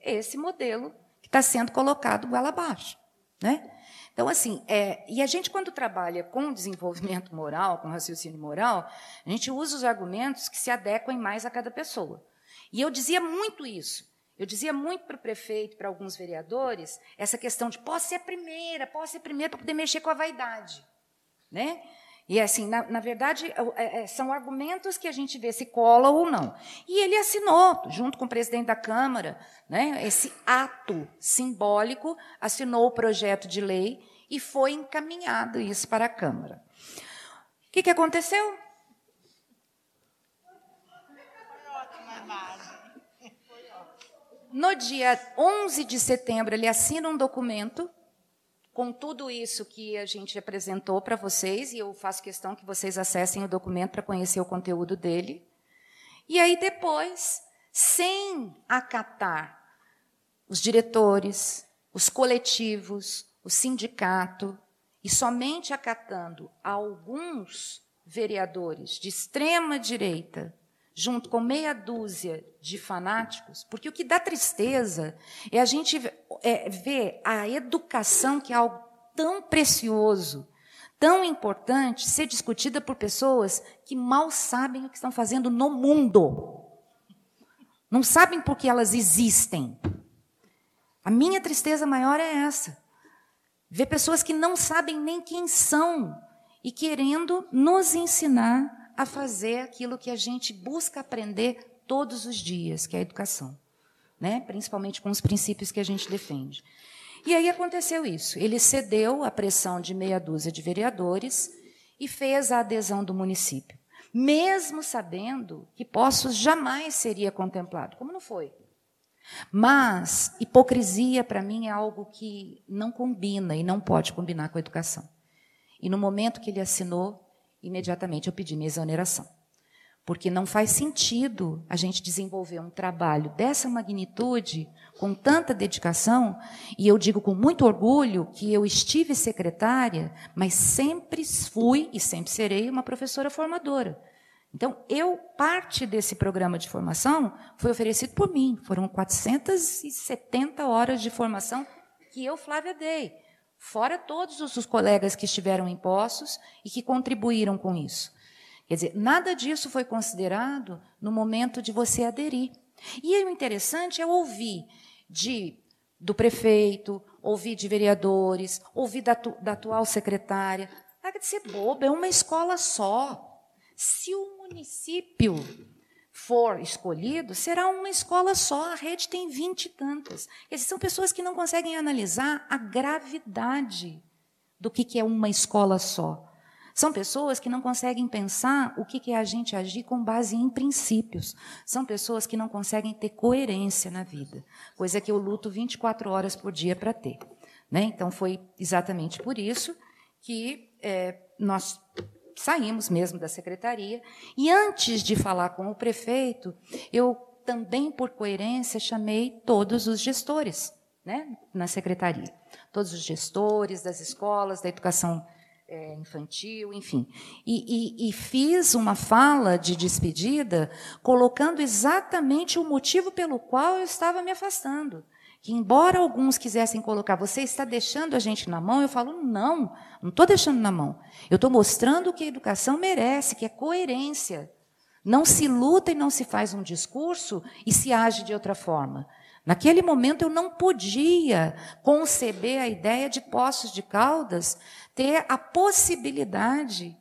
esse modelo que está sendo colocado goela abaixo. Né? Então, assim, é, e a gente, quando trabalha com desenvolvimento moral, com raciocínio moral, a gente usa os argumentos que se adequem mais a cada pessoa. E eu dizia muito isso. Eu dizia muito para o prefeito, para alguns vereadores, essa questão de posso ser a primeira, posso ser a primeira para poder mexer com a vaidade. Né? E assim, na, na verdade, é, é, são argumentos que a gente vê se cola ou não. E ele assinou, junto com o presidente da Câmara, né, esse ato simbólico, assinou o projeto de lei e foi encaminhado isso para a Câmara. O que, que aconteceu? No dia 11 de setembro, ele assina um documento com tudo isso que a gente apresentou para vocês, e eu faço questão que vocês acessem o documento para conhecer o conteúdo dele. E aí depois, sem acatar os diretores, os coletivos, o sindicato, e somente acatando alguns vereadores de extrema direita, junto com meia dúzia de fanáticos, porque o que dá tristeza é a gente é, ver a educação, que é algo tão precioso, tão importante, ser discutida por pessoas que mal sabem o que estão fazendo no mundo. Não sabem por que elas existem. A minha tristeza maior é essa. Ver pessoas que não sabem nem quem são e querendo nos ensinar a fazer aquilo que a gente busca aprender todos os dias, que é a educação, né? principalmente com os princípios que a gente defende. E aí aconteceu isso. Ele cedeu à pressão de meia dúzia de vereadores e fez a adesão do município, mesmo sabendo que Poços jamais seria contemplado, como não foi. Mas hipocrisia, para mim, é algo que não combina e não pode combinar com a educação. E no momento que ele assinou, imediatamente eu pedi minha exoneração porque não faz sentido a gente desenvolver um trabalho dessa magnitude, com tanta dedicação, e eu digo com muito orgulho que eu estive secretária, mas sempre fui e sempre serei uma professora formadora. Então, eu, parte desse programa de formação foi oferecido por mim. Foram 470 horas de formação que eu, Flávia, dei. Fora todos os colegas que estiveram em postos e que contribuíram com isso. Quer dizer, nada disso foi considerado no momento de você aderir. E o interessante é ouvir de, do prefeito, ouvir de vereadores, ouvir da, da atual secretária. Larga de ser boba, é uma escola só. Se o município for escolhido, será uma escola só, a rede tem vinte e tantas. Essas são pessoas que não conseguem analisar a gravidade do que é uma escola só. São pessoas que não conseguem pensar o que é a gente agir com base em princípios. São pessoas que não conseguem ter coerência na vida, coisa que eu luto 24 horas por dia para ter. Né? Então, foi exatamente por isso que é, nós saímos mesmo da secretaria. E antes de falar com o prefeito, eu também, por coerência, chamei todos os gestores né, na secretaria. Todos os gestores das escolas, da educação é, infantil, enfim. E, e, e, fiz uma fala de despedida colocando exatamente o motivo pelo qual eu estava me afastando. Que, embora alguns quisessem colocar, você está deixando a gente na mão, eu falo, não, não estou deixando na mão. Eu estou mostrando que a educação merece, que é coerência. Não se luta e não se faz um discurso e se age de outra forma. Naquele momento eu não podia conceber a ideia de Poços de Caldas ter a possibilidade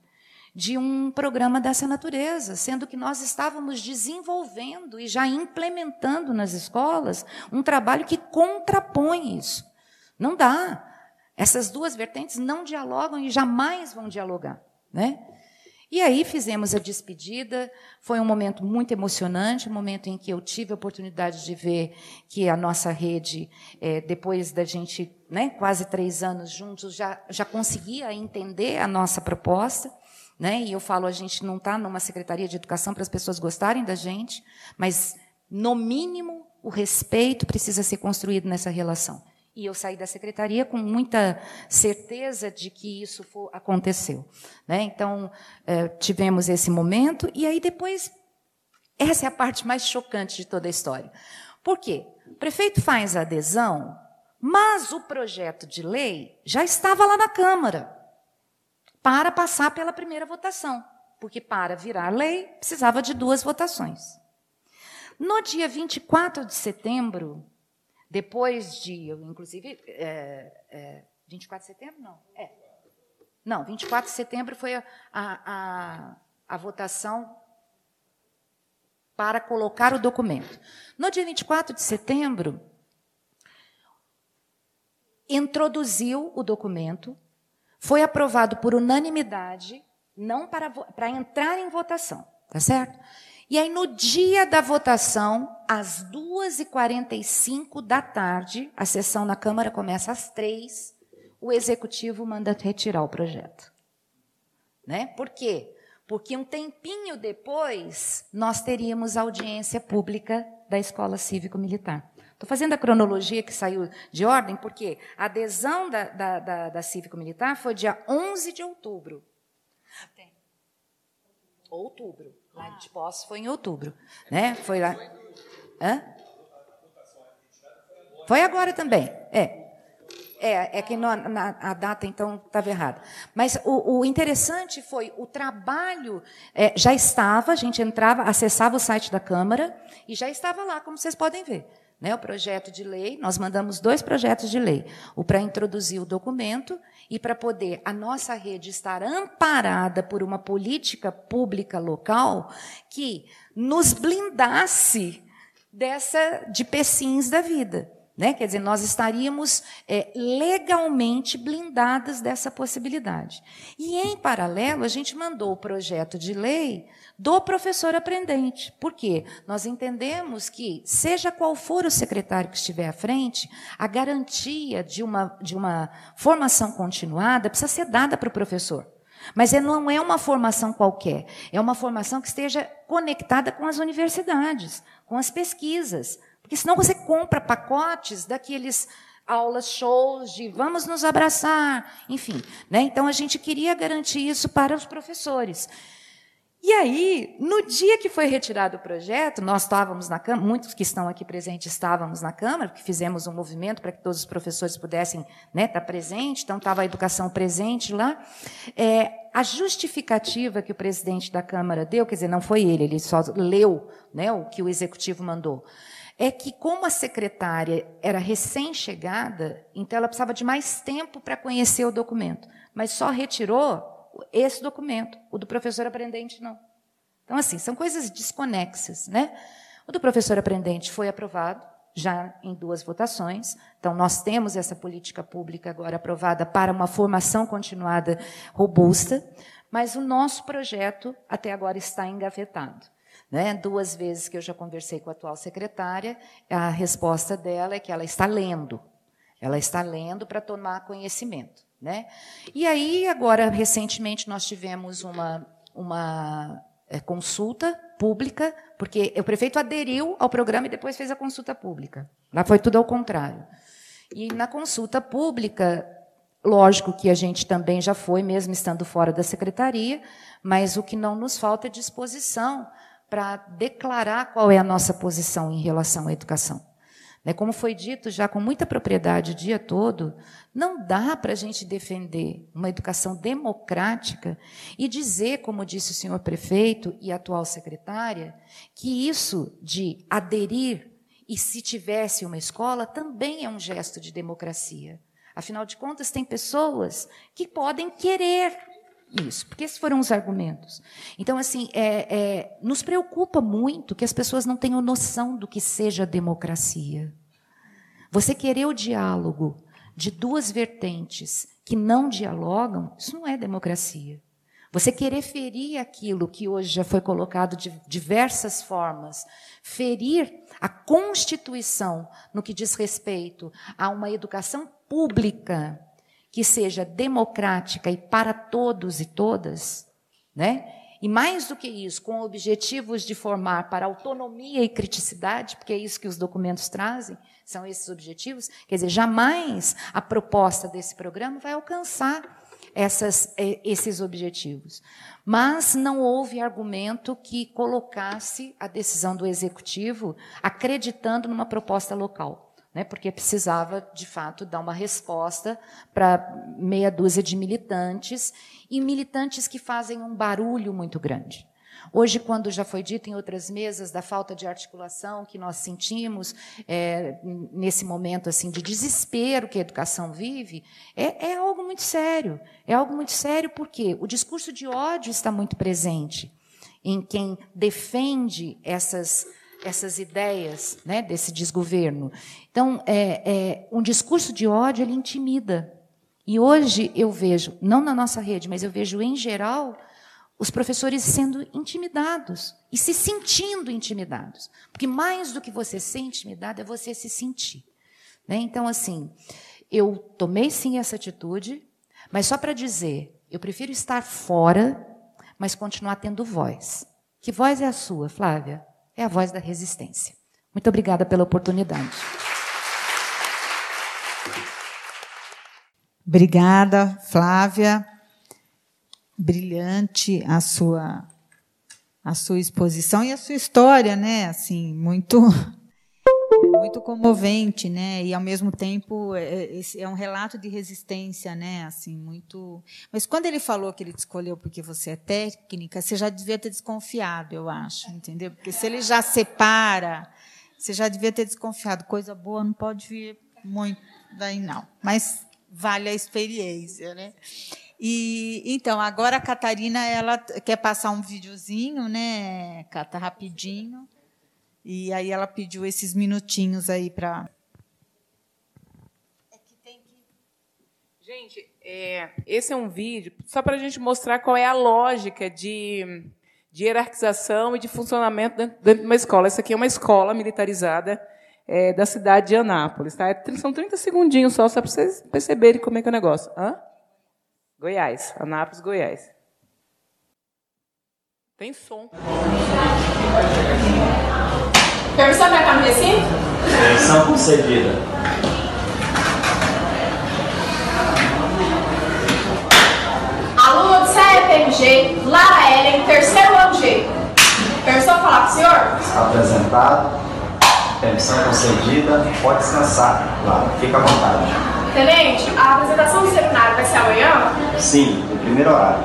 de um programa dessa natureza, sendo que nós estávamos desenvolvendo e já implementando nas escolas um trabalho que contrapõe isso. Não dá. Essas duas vertentes não dialogam e jamais vão dialogar, né? E aí fizemos a despedida, foi um momento muito emocionante, um momento em que eu tive a oportunidade de ver que a nossa rede, é, depois da gente, né, quase três anos juntos, já, já conseguia entender a nossa proposta. Né? E eu falo, a gente não está numa secretaria de educação para as pessoas gostarem da gente, mas, no mínimo, o respeito precisa ser construído nessa relação. E eu saí da secretaria com muita certeza de que isso for, aconteceu. Né? Então, é, tivemos esse momento, e aí depois, essa é a parte mais chocante de toda a história. Por quê? O prefeito faz a adesão, mas o projeto de lei já estava lá na Câmara para passar pela primeira votação, porque para virar lei precisava de duas votações. No dia 24 de setembro, depois de, inclusive, é, é, 24 de setembro? Não. É. Não, 24 de setembro foi a, a, a votação para colocar o documento. No dia 24 de setembro, introduziu o documento, foi aprovado por unanimidade, não para, para entrar em votação, tá certo? E aí, no dia da votação, às 2h45 da tarde, a sessão na Câmara começa às 3 o Executivo manda retirar o projeto. Né? Por quê? Porque um tempinho depois, nós teríamos audiência pública da Escola Cívico-Militar. Estou fazendo a cronologia que saiu de ordem, porque a adesão da, da, da, da Cívico-Militar foi dia 11 de outubro. Outubro. Lá de posse foi em outubro, né? Foi lá. Hã? Foi agora também. É. É, é que no, na, a data, então, estava errada. Mas o, o, interessante foi o trabalho é, já estava, a gente entrava, acessava o site da Câmara e já estava lá, como vocês podem ver. Né, o projeto de lei, nós mandamos dois projetos de lei. O para introduzir o documento e para poder a nossa rede estar amparada por uma política pública local que nos blindasse dessa de pecins da vida. Né? Quer dizer, nós estaríamos é, legalmente blindadas dessa possibilidade. E, em paralelo, a gente mandou o projeto de lei do professor aprendente. Por quê? Nós entendemos que, seja qual for o secretário que estiver à frente, a garantia de uma, de uma formação continuada precisa ser dada para o professor. Mas é, não é uma formação qualquer, é uma formação que esteja conectada com as universidades, com as pesquisas. Porque senão você compra pacotes daqueles aulas shows de vamos nos abraçar, enfim. Né? Então a gente queria garantir isso para os professores. E aí, no dia que foi retirado o projeto, nós estávamos na Câmara, muitos que estão aqui presentes estávamos na Câmara, porque fizemos um movimento para que todos os professores pudessem né, estar presentes, então estava a educação presente lá. É, a justificativa que o presidente da Câmara deu, quer dizer, não foi ele, ele só leu né, o que o executivo mandou, é que, como a secretária era recém-chegada, então ela precisava de mais tempo para conhecer o documento, mas só retirou esse documento. O do professor aprendente, não. Então, assim, são coisas desconexas. Né? O do professor aprendente foi aprovado, já em duas votações. Então, nós temos essa política pública agora aprovada para uma formação continuada robusta, mas o nosso projeto até agora está engavetado. Né? Duas vezes que eu já conversei com a atual secretária, a resposta dela é que ela está lendo. Ela está lendo para tomar conhecimento. Né? E aí, agora, recentemente, nós tivemos uma, uma é, consulta pública, porque o prefeito aderiu ao programa e depois fez a consulta pública. Lá foi tudo ao contrário. E na consulta pública, lógico que a gente também já foi, mesmo estando fora da secretaria, mas o que não nos falta é disposição para declarar qual é a nossa posição em relação à educação. Né, como foi dito já com muita propriedade o dia todo, não dá para a gente defender uma educação democrática e dizer, como disse o senhor prefeito e atual secretária, que isso de aderir e se tivesse uma escola também é um gesto de democracia. Afinal de contas, tem pessoas que podem querer isso? Porque esses foram os argumentos. Então, assim, é, é, nos preocupa muito que as pessoas não tenham noção do que seja democracia. Você querer o diálogo de duas vertentes que não dialogam, isso não é democracia. Você querer ferir aquilo que hoje já foi colocado de diversas formas, ferir a Constituição no que diz respeito a uma educação pública que seja democrática e para todos e todas, né? E mais do que isso, com objetivos de formar para autonomia e criticidade, porque é isso que os documentos trazem, são esses objetivos. Quer dizer, jamais a proposta desse programa vai alcançar essas, eh, esses objetivos. Mas não houve argumento que colocasse a decisão do executivo acreditando numa proposta local né, porque precisava, de fato, dar uma resposta para meia dúzia de militantes, e militantes que fazem um barulho muito grande. Hoje, quando já foi dito em outras mesas da falta de articulação que nós sentimos é, nesse momento assim de desespero que a educação vive, é, é algo muito sério. É algo muito sério porque o discurso de ódio está muito presente em quem defende essas essas ideias né, desse desgoverno. Então, é, é, um discurso de ódio ele intimida. E hoje eu vejo, não na nossa rede, mas eu vejo em geral, os professores sendo intimidados e se sentindo intimidados. Porque mais do que você ser intimidado é você se sentir. Né? Então, assim, eu tomei sim essa atitude, mas só para dizer, eu prefiro estar fora, mas continuar tendo voz. Que voz é a sua, Flávia? É a voz da resistência. Muito obrigada pela oportunidade. Obrigada, Flávia. Brilhante a sua a sua exposição e a sua história, né? Assim, muito muito comovente, né? E ao mesmo tempo é, é, é, um relato de resistência, né? Assim, muito. Mas quando ele falou que ele te escolheu porque você é técnica, você já devia ter desconfiado, eu acho, entendeu? Porque se ele já separa, você já devia ter desconfiado. Coisa boa não pode vir muito daí não. Mas vale a experiência, né? E então agora a Catarina ela quer passar um videozinho, né? Cata rapidinho. E aí ela pediu esses minutinhos aí para. É gente, é, esse é um vídeo só para a gente mostrar qual é a lógica de, de hierarquização e de funcionamento dentro, dentro, de uma escola. Essa aqui é uma escola militarizada é, da cidade de Anápolis. Tá? São 30 segundinhos só, só para vocês perceberem como é que é o negócio. Hã? Goiás, Anápolis, Goiás. Tem som. Permissão para no recinto? Permissão concedida. Aluno de CEPMG, Lara Ellen, terceiro ano G. Permissão falar com o senhor? Está apresentado. Permissão concedida. Pode descansar, Lara. Fica à vontade. Tenente, a apresentação do seminário vai ser amanhã? Sim, no primeiro horário.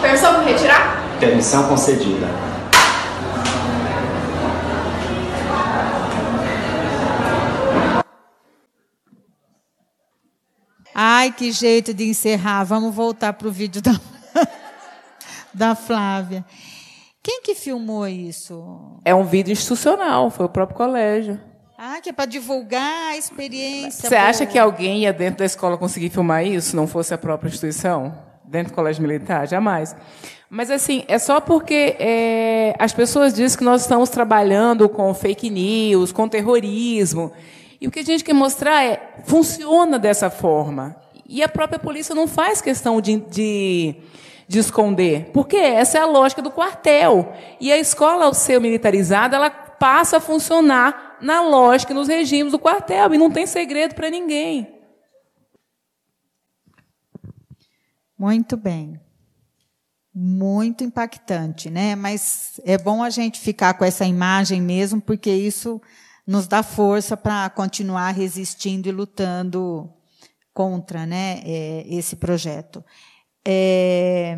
Permissão para retirar? Permissão concedida. Ai, que jeito de encerrar. Vamos voltar para o vídeo da, da Flávia. Quem que filmou isso? É um vídeo institucional, foi o próprio colégio. Ah, que é para divulgar a experiência. Você acha que alguém ia dentro da escola conseguir filmar isso, não fosse a própria instituição? Dentro do colégio militar? Jamais. Mas, assim, é só porque é, as pessoas dizem que nós estamos trabalhando com fake news, com terrorismo. E o que a gente quer mostrar é funciona dessa forma. E a própria polícia não faz questão de, de, de esconder, porque essa é a lógica do quartel. E a escola, ao ser militarizada, ela passa a funcionar na lógica, nos regimes do quartel, e não tem segredo para ninguém. Muito bem. Muito impactante, né? Mas é bom a gente ficar com essa imagem mesmo, porque isso nos dá força para continuar resistindo e lutando contra né, é, esse projeto. É,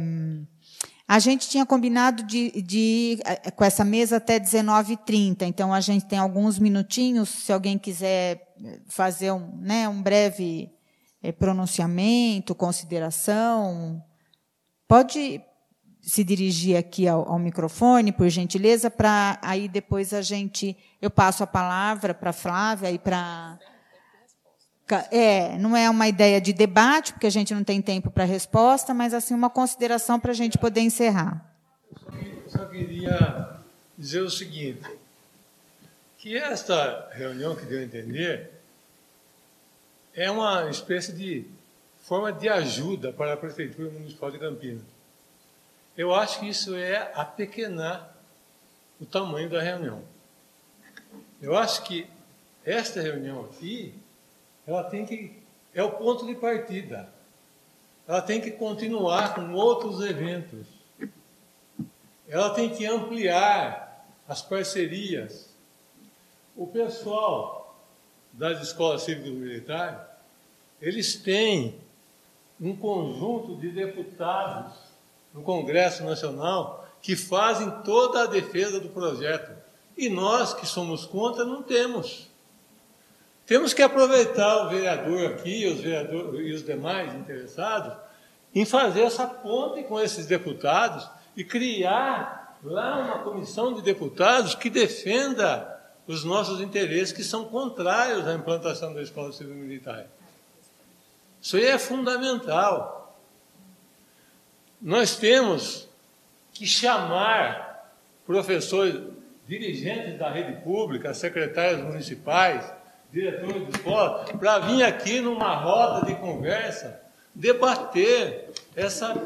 a gente tinha combinado de, de é, com essa mesa até 19h30, então a gente tem alguns minutinhos, se alguém quiser fazer um, né, um breve é, pronunciamento, consideração. Pode se dirigir aqui ao, ao microfone, por gentileza, para aí depois a gente eu passo a palavra para a Flávia e para é, não é uma ideia de debate, porque a gente não tem tempo para resposta, mas assim uma consideração para a gente poder encerrar. Eu só queria dizer o seguinte, que esta reunião que deu a entender é uma espécie de forma de ajuda para a Prefeitura Municipal de Campinas. Eu acho que isso é apequenar o tamanho da reunião. Eu acho que esta reunião aqui, ela tem que é o ponto de partida. Ela tem que continuar com outros eventos. Ela tem que ampliar as parcerias. O pessoal das escolas cívicas militares, eles têm um conjunto de deputados no Congresso Nacional que fazem toda a defesa do projeto. E nós que somos contra não temos. Temos que aproveitar o vereador aqui os vereadores, e os demais interessados em fazer essa ponte com esses deputados e criar lá uma comissão de deputados que defenda os nossos interesses que são contrários à implantação da Escola Civil Militar. Isso aí é fundamental nós temos que chamar professores, dirigentes da rede pública, secretários municipais, diretores de escola, para vir aqui numa roda de conversa debater essa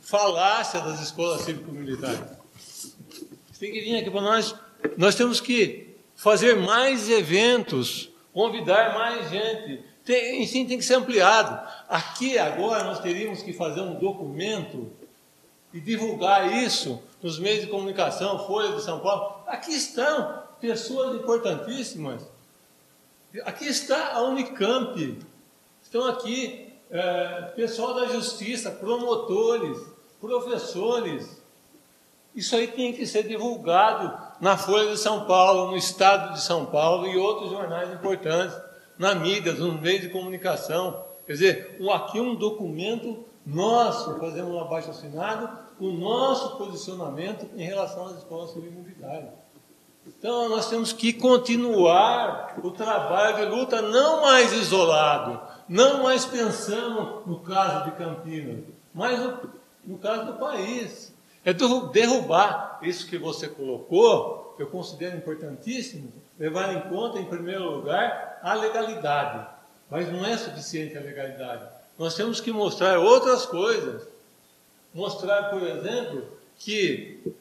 falácia das escolas cívico-militares. Tem que vir aqui para nós. Nós temos que fazer mais eventos, convidar mais gente, tem, enfim, tem que ser ampliado. Aqui agora nós teríamos que fazer um documento e divulgar isso nos meios de comunicação, Folha de São Paulo. Aqui estão pessoas importantíssimas. Aqui está a Unicamp. Estão aqui é, pessoal da justiça, promotores, professores. Isso aí tem que ser divulgado na Folha de São Paulo, no Estado de São Paulo e outros jornais importantes na mídia, nos meios de comunicação. Quer dizer, aqui um documento nosso, fazemos um abaixo assinado, o nosso posicionamento em relação às escolas civil-militares. Então, nós temos que continuar o trabalho de luta, não mais isolado, não mais pensando no caso de Campinas, mas no, no caso do país. É derrubar isso que você colocou, que eu considero importantíssimo, levar em conta, em primeiro lugar, a legalidade. Mas não é suficiente a legalidade. Nós temos que mostrar outras coisas. Mostrar, por exemplo, que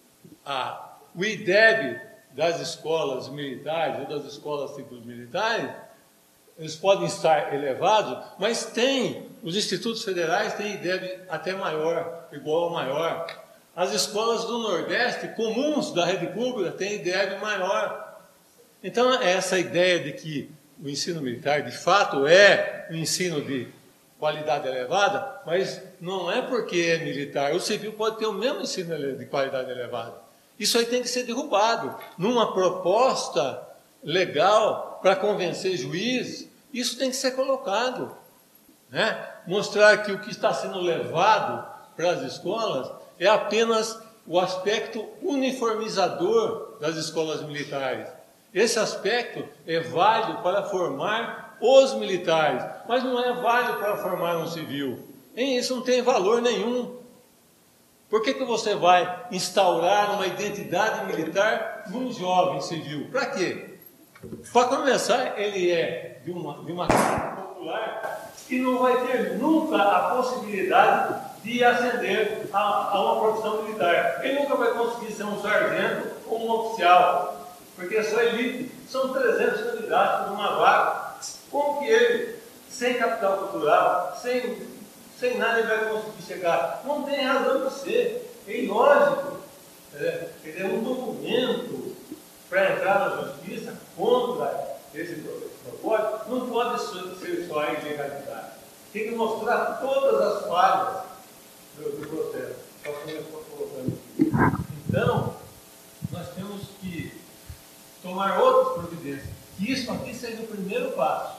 a, o IDEB das escolas militares ou das escolas cívicos militares, eles podem estar elevados, mas tem, os institutos federais têm IDEB até maior, igual ou maior. As escolas do Nordeste, comuns da rede pública, têm IDEB maior. Então, é essa ideia de que o ensino militar, de fato, é um ensino de qualidade elevada, mas não é porque é militar. O civil pode ter o mesmo ensino de qualidade elevada. Isso aí tem que ser derrubado numa proposta legal para convencer juiz. Isso tem que ser colocado. Né? Mostrar que o que está sendo levado para as escolas é apenas o aspecto uniformizador das escolas militares esse aspecto é válido para formar os militares, mas não é válido para formar um civil. E isso não tem valor nenhum. Por que, que você vai instaurar uma identidade militar num jovem civil? Para quê? Para começar, ele é de uma, de uma popular e não vai ter nunca a possibilidade de ascender a, a uma profissão militar. Ele nunca vai conseguir ser um sargento ou um oficial porque é só elite. São 300 candidatos por uma vaga. Como que ele, sem capital cultural, sem, sem nada, ele vai conseguir chegar? Não tem razão de ser. É ilógico. É, é um documento para entrar na justiça contra esse propósito. Não pode ser só a ilegalidade. Tem que mostrar todas as falhas do, do processo. Então, tomar outras providências. Que isso aqui seja o primeiro passo,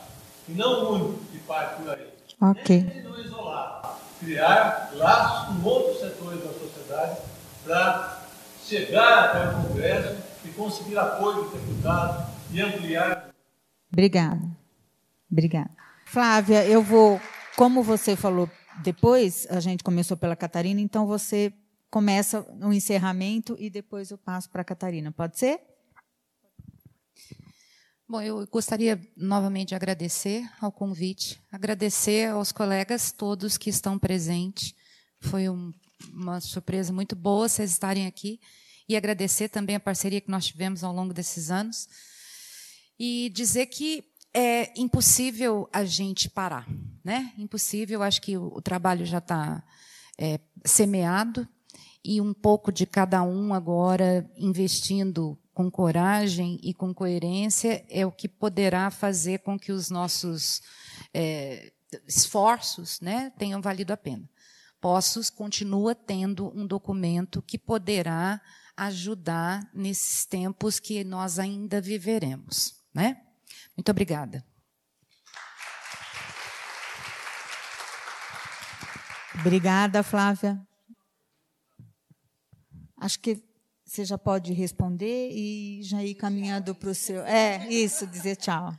e não o único que parte por aí. Ok. Nem não isolar. Criar laços com outros setores da sociedade para chegar até o Congresso e conseguir apoio do deputado e ampliar. Obrigada. Obrigada. Flávia, eu vou, como você falou depois, a gente começou pela Catarina, então você começa o encerramento e depois eu passo para a Catarina. Pode ser? Bom, eu gostaria novamente de agradecer ao convite, agradecer aos colegas todos que estão presentes. Foi um, uma surpresa muito boa vocês estarem aqui e agradecer também a parceria que nós tivemos ao longo desses anos e dizer que é impossível a gente parar, né? Impossível. Acho que o, o trabalho já está é, semeado e um pouco de cada um agora investindo com coragem e com coerência é o que poderá fazer com que os nossos é, esforços né, tenham valido a pena. Possos continua tendo um documento que poderá ajudar nesses tempos que nós ainda viveremos. Né? Muito obrigada. Obrigada, Flávia. Acho que você já pode responder e já ir caminhando para o seu. É, isso, dizer tchau.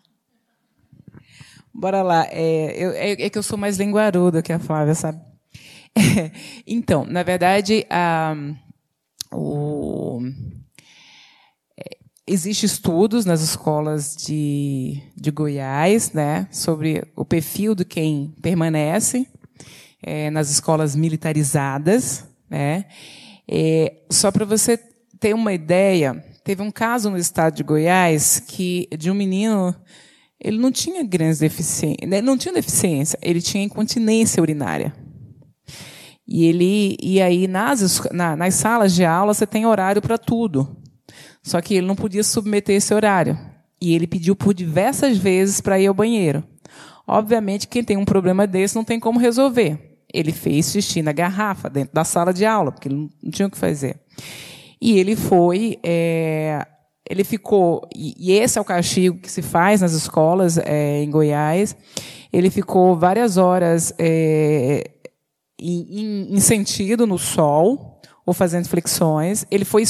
Bora lá. É, eu, é, é, que eu sou mais linguaruda que a Flávia, sabe? É, então, na verdade, a, o, é, existe estudos nas escolas de, de Goiás, né, sobre o perfil de quem permanece é, nas escolas militarizadas, né. É, só para você ter uma ideia, teve um caso no estado de Goiás que de um menino, ele não tinha grandes deficiências, né, não tinha deficiência, ele tinha incontinência urinária. E ele e aí nas, na, nas salas de aula você tem horário para tudo. Só que ele não podia submeter esse horário. E ele pediu por diversas vezes para ir ao banheiro. Obviamente, quem tem um problema desse não tem como resolver. Ele fez xixi na garrafa, dentro da sala de aula, porque ele não tinha o que fazer. E ele foi. É, ele ficou. E, esse é o castigo que se faz nas escolas é, em Goiás. Ele ficou várias horas é, em, em, sentido no sol, ou fazendo flexões. Ele foi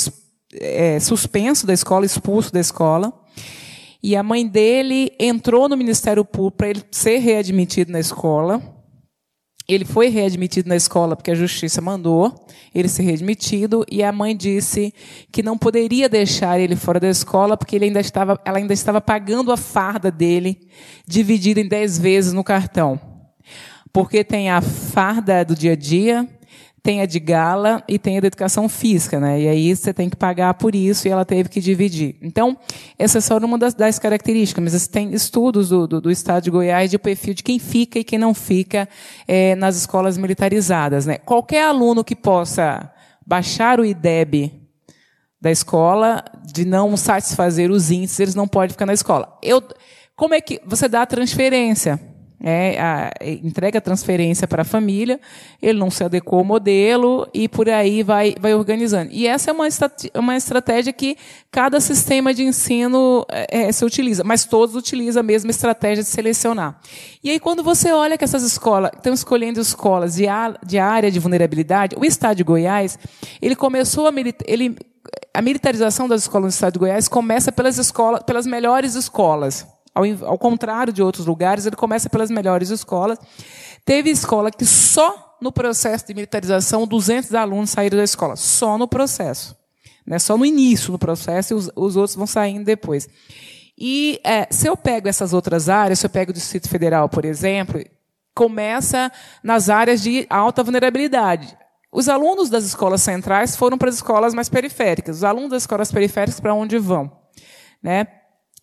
é, suspenso da escola, expulso da escola. E a mãe dele entrou no Ministério Público para ele ser readmitido na escola. Ele foi readmitido na escola porque a justiça mandou ele ser readmitido e a mãe disse que não poderia deixar ele fora da escola porque ele ainda estava, ela ainda estava pagando a farda dele dividida em dez vezes no cartão. Porque tem a farda do dia a dia, tem a de gala e tem a de educação física, né? E aí você tem que pagar por isso e ela teve que dividir. Então, essa é só uma das, das características, mas tem estudos do, do, do, estado de Goiás de perfil de quem fica e quem não fica é, nas escolas militarizadas, né? Qualquer aluno que possa baixar o IDEB da escola, de não satisfazer os índices, eles não podem ficar na escola. Eu, como é que você dá a transferência? É, a, entrega a transferência para a família, ele não se adequou ao modelo e por aí vai, vai organizando. E essa é uma, uma estratégia que cada sistema de ensino é, é, se utiliza, mas todos utilizam a mesma estratégia de selecionar. E aí, quando você olha que essas escolas estão escolhendo escolas de, a, de área de vulnerabilidade, o Estado de Goiás, ele começou a, ele, a militarização das escolas no Estado de Goiás começa pelas escolas, pelas melhores escolas. Ao, ao contrário de outros lugares, ele começa pelas melhores escolas. Teve escola que só no processo de militarização 200 alunos saíram da escola, só no processo. Né? Só no início do processo e os, os outros vão saindo depois. E é, se eu pego essas outras áreas, se eu pego o Distrito Federal, por exemplo, começa nas áreas de alta vulnerabilidade. Os alunos das escolas centrais foram para as escolas mais periféricas. Os alunos das escolas periféricas para onde vão? Né?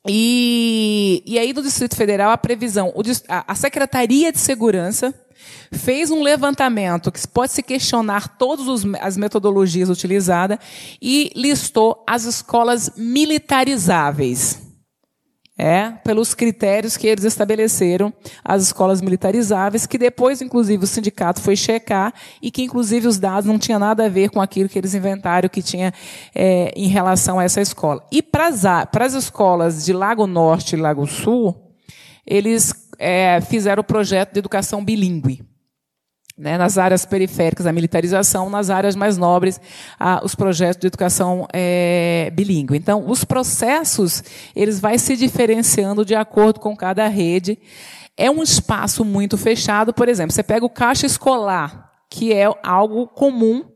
E, e aí, no Distrito Federal, a previsão, a Secretaria de Segurança fez um levantamento que pode se questionar todas as metodologias utilizadas e listou as escolas militarizáveis é, pelos critérios que eles estabeleceram, as escolas militarizáveis, que depois, inclusive, o sindicato foi checar e que, inclusive, os dados não tinham nada a ver com aquilo que eles inventaram que tinha é, em relação a essa escola. E para as escolas de Lago Norte e Lago Sul, eles é, fizeram o projeto de educação bilíngue. Né, nas áreas periféricas, a militarização, nas áreas mais nobres, a, os projetos de educação é, bilíngue. Então, os processos, eles vão se diferenciando de acordo com cada rede. É um espaço muito fechado, por exemplo, você pega o caixa escolar, que é algo comum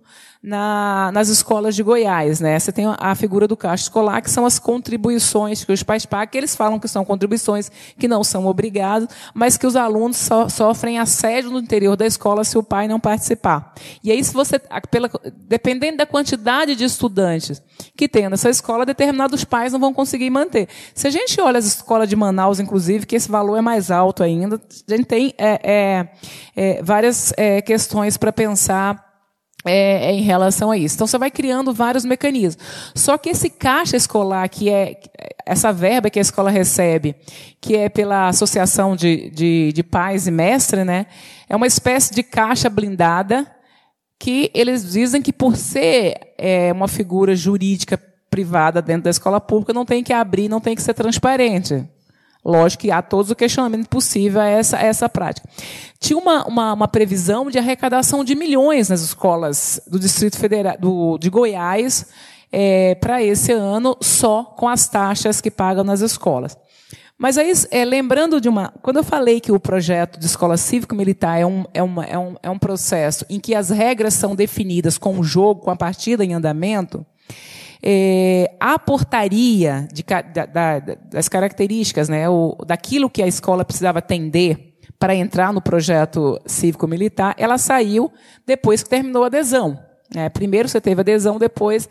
na, nas escolas de Goiás. Né? Você tem a figura do caixa escolar, que são as contribuições que os pais pagam, que eles falam que são contribuições que não são obrigados, mas que os alunos so, sofrem assédio no interior da escola se o pai não participar. E aí, se você, pela, dependendo da quantidade de estudantes que tem nessa escola, determinados pais não vão conseguir manter. Se a gente olha as escolas de Manaus, inclusive, que esse valor é mais alto ainda, a gente tem é, é, é, várias é, questões para pensar é, é, em relação a isso. Então você vai criando vários mecanismos. Só que esse caixa escolar, que é essa verba que a escola recebe, que é pela associação de, de, de pais e mestre, né, é uma espécie de caixa blindada que eles dizem que por ser é, uma figura jurídica privada dentro da escola pública não tem que abrir, não tem que ser transparente. Lógico que há todos o questionamento possível a essa, a essa prática. Tinha uma, uma, uma, previsão de arrecadação de milhões nas escolas do Distrito Federal, do, de Goiás, é, para esse ano, só com as taxas que pagam nas escolas. Mas aí, é, lembrando de uma. Quando eu falei que o projeto de escola cívico-militar é um, é, uma, é, um, é um processo em que as regras são definidas com o jogo, com a partida em andamento, é, a portaria de, da, da, das características, né, o, daquilo que a escola precisava atender para entrar no projeto cívico-militar, ela saiu depois que terminou a adesão. É, primeiro você teve adesão, depois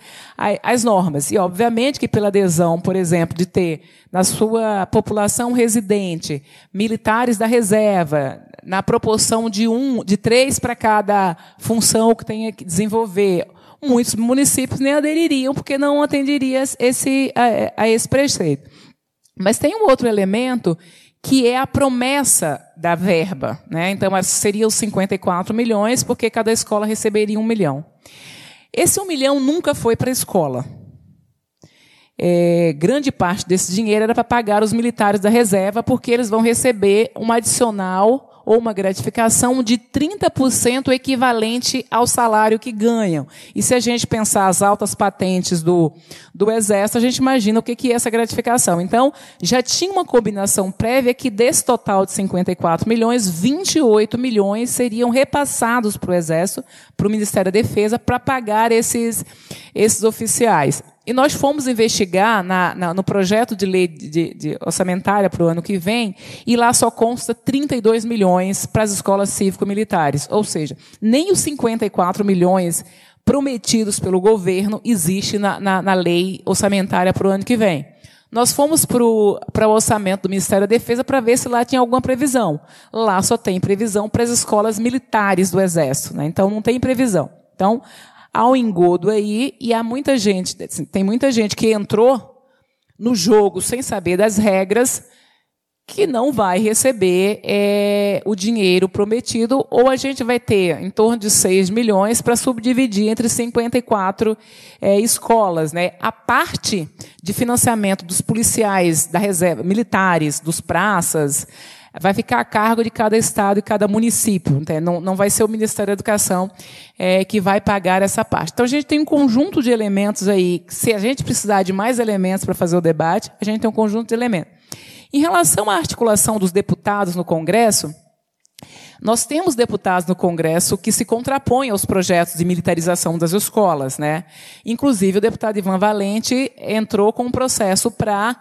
as normas. E, obviamente, que pela adesão, por exemplo, de ter na sua população residente militares da reserva, na proporção de um, de três para cada função que tenha que desenvolver, muitos municípios nem adeririam, porque não atenderia esse, a, a esse preceito. Mas tem um outro elemento que é a promessa da verba. Né? Então, seriam 54 milhões, porque cada escola receberia um milhão. Esse um milhão nunca foi para a escola. É, grande parte desse dinheiro era para pagar os militares da reserva, porque eles vão receber um adicional ou uma gratificação de 30% equivalente ao salário que ganham. E se a gente pensar as altas patentes do, do Exército, a gente imagina o que, que é essa gratificação. Então, já tinha uma combinação prévia que desse total de 54 milhões, 28 milhões seriam repassados para o Exército, para o Ministério da Defesa, para pagar esses, esses oficiais. E nós fomos investigar na, na, no projeto de lei de, de orçamentária para o ano que vem, e lá só consta 32 milhões para as escolas cívico-militares. Ou seja, nem os 54 milhões prometidos pelo governo existe na, na, na lei orçamentária para o ano que vem. Nós fomos para o orçamento do Ministério da Defesa para ver se lá tinha alguma previsão. Lá só tem previsão para as escolas militares do Exército, né? então não tem previsão. Então, há engodo aí e há muita gente, tem muita gente que entrou no jogo sem saber das regras que não vai receber é, o dinheiro prometido, ou a gente vai ter em torno de 6 milhões para subdividir entre 54 é, escolas. Né? A parte de financiamento dos policiais da reserva, militares, dos praças, vai ficar a cargo de cada estado e cada município. Né? Não, vai ser o Ministério da Educação é, que vai pagar essa parte. Então, a gente tem um conjunto de elementos aí. Se a gente precisar de mais elementos para fazer o debate, a gente tem um conjunto de elementos. Em relação à articulação dos deputados no Congresso, nós temos deputados no Congresso que se contrapõem aos projetos de militarização das escolas. Né? Inclusive, o deputado Ivan Valente entrou com um processo para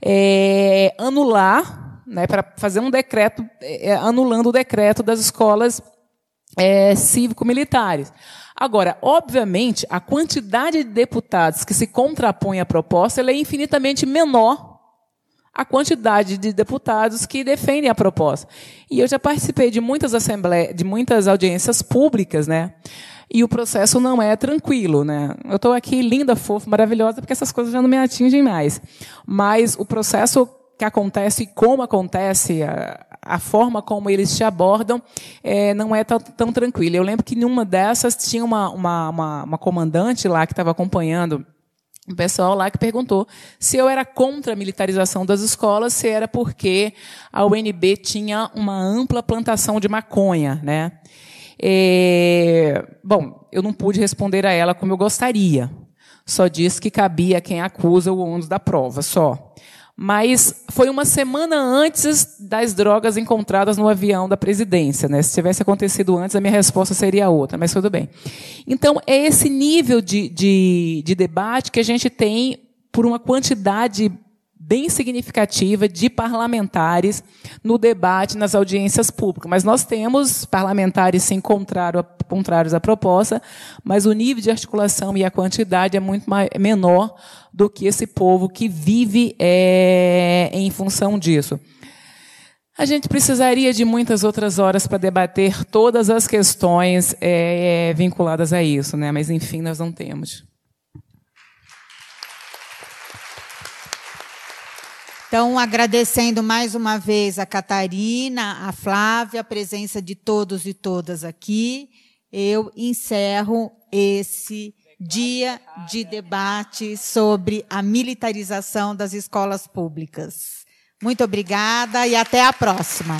é, anular né, para fazer um decreto é, anulando o decreto das escolas é, cívico-militares. Agora, obviamente, a quantidade de deputados que se contrapõem à proposta é infinitamente menor a quantidade de deputados que defendem a proposta. E eu já participei de muitas assembleias, de muitas audiências públicas, né? E o processo não é tranquilo, né? Eu estou aqui linda, fofa, maravilhosa, porque essas coisas já não me atingem mais. Mas o processo que acontece e como acontece, a, a, forma como eles te abordam, é, não é tão, tranquila. Eu lembro que numa dessas tinha uma, uma, uma, uma comandante lá que estava acompanhando o pessoal lá que perguntou se eu era contra a militarização das escolas, se era porque a UNB tinha uma ampla plantação de maconha, né? É, bom, eu não pude responder a ela como eu gostaria. Só disse que cabia a quem acusa o ônus da prova, só. Mas foi uma semana antes das drogas encontradas no avião da presidência. Né? Se tivesse acontecido antes, a minha resposta seria outra, mas tudo bem. Então, é esse nível de, de, de debate que a gente tem por uma quantidade bem significativa de parlamentares no debate nas audiências públicas. Mas nós temos parlamentares sim contrários à proposta, mas o nível de articulação e a quantidade é muito menor do que esse povo que vive é, em função disso. A gente precisaria de muitas outras horas para debater todas as questões é, vinculadas a isso, né? mas enfim, nós não temos. Então, agradecendo mais uma vez a Catarina, a Flávia, a presença de todos e todas aqui, eu encerro esse dia de debate sobre a militarização das escolas públicas. Muito obrigada e até a próxima.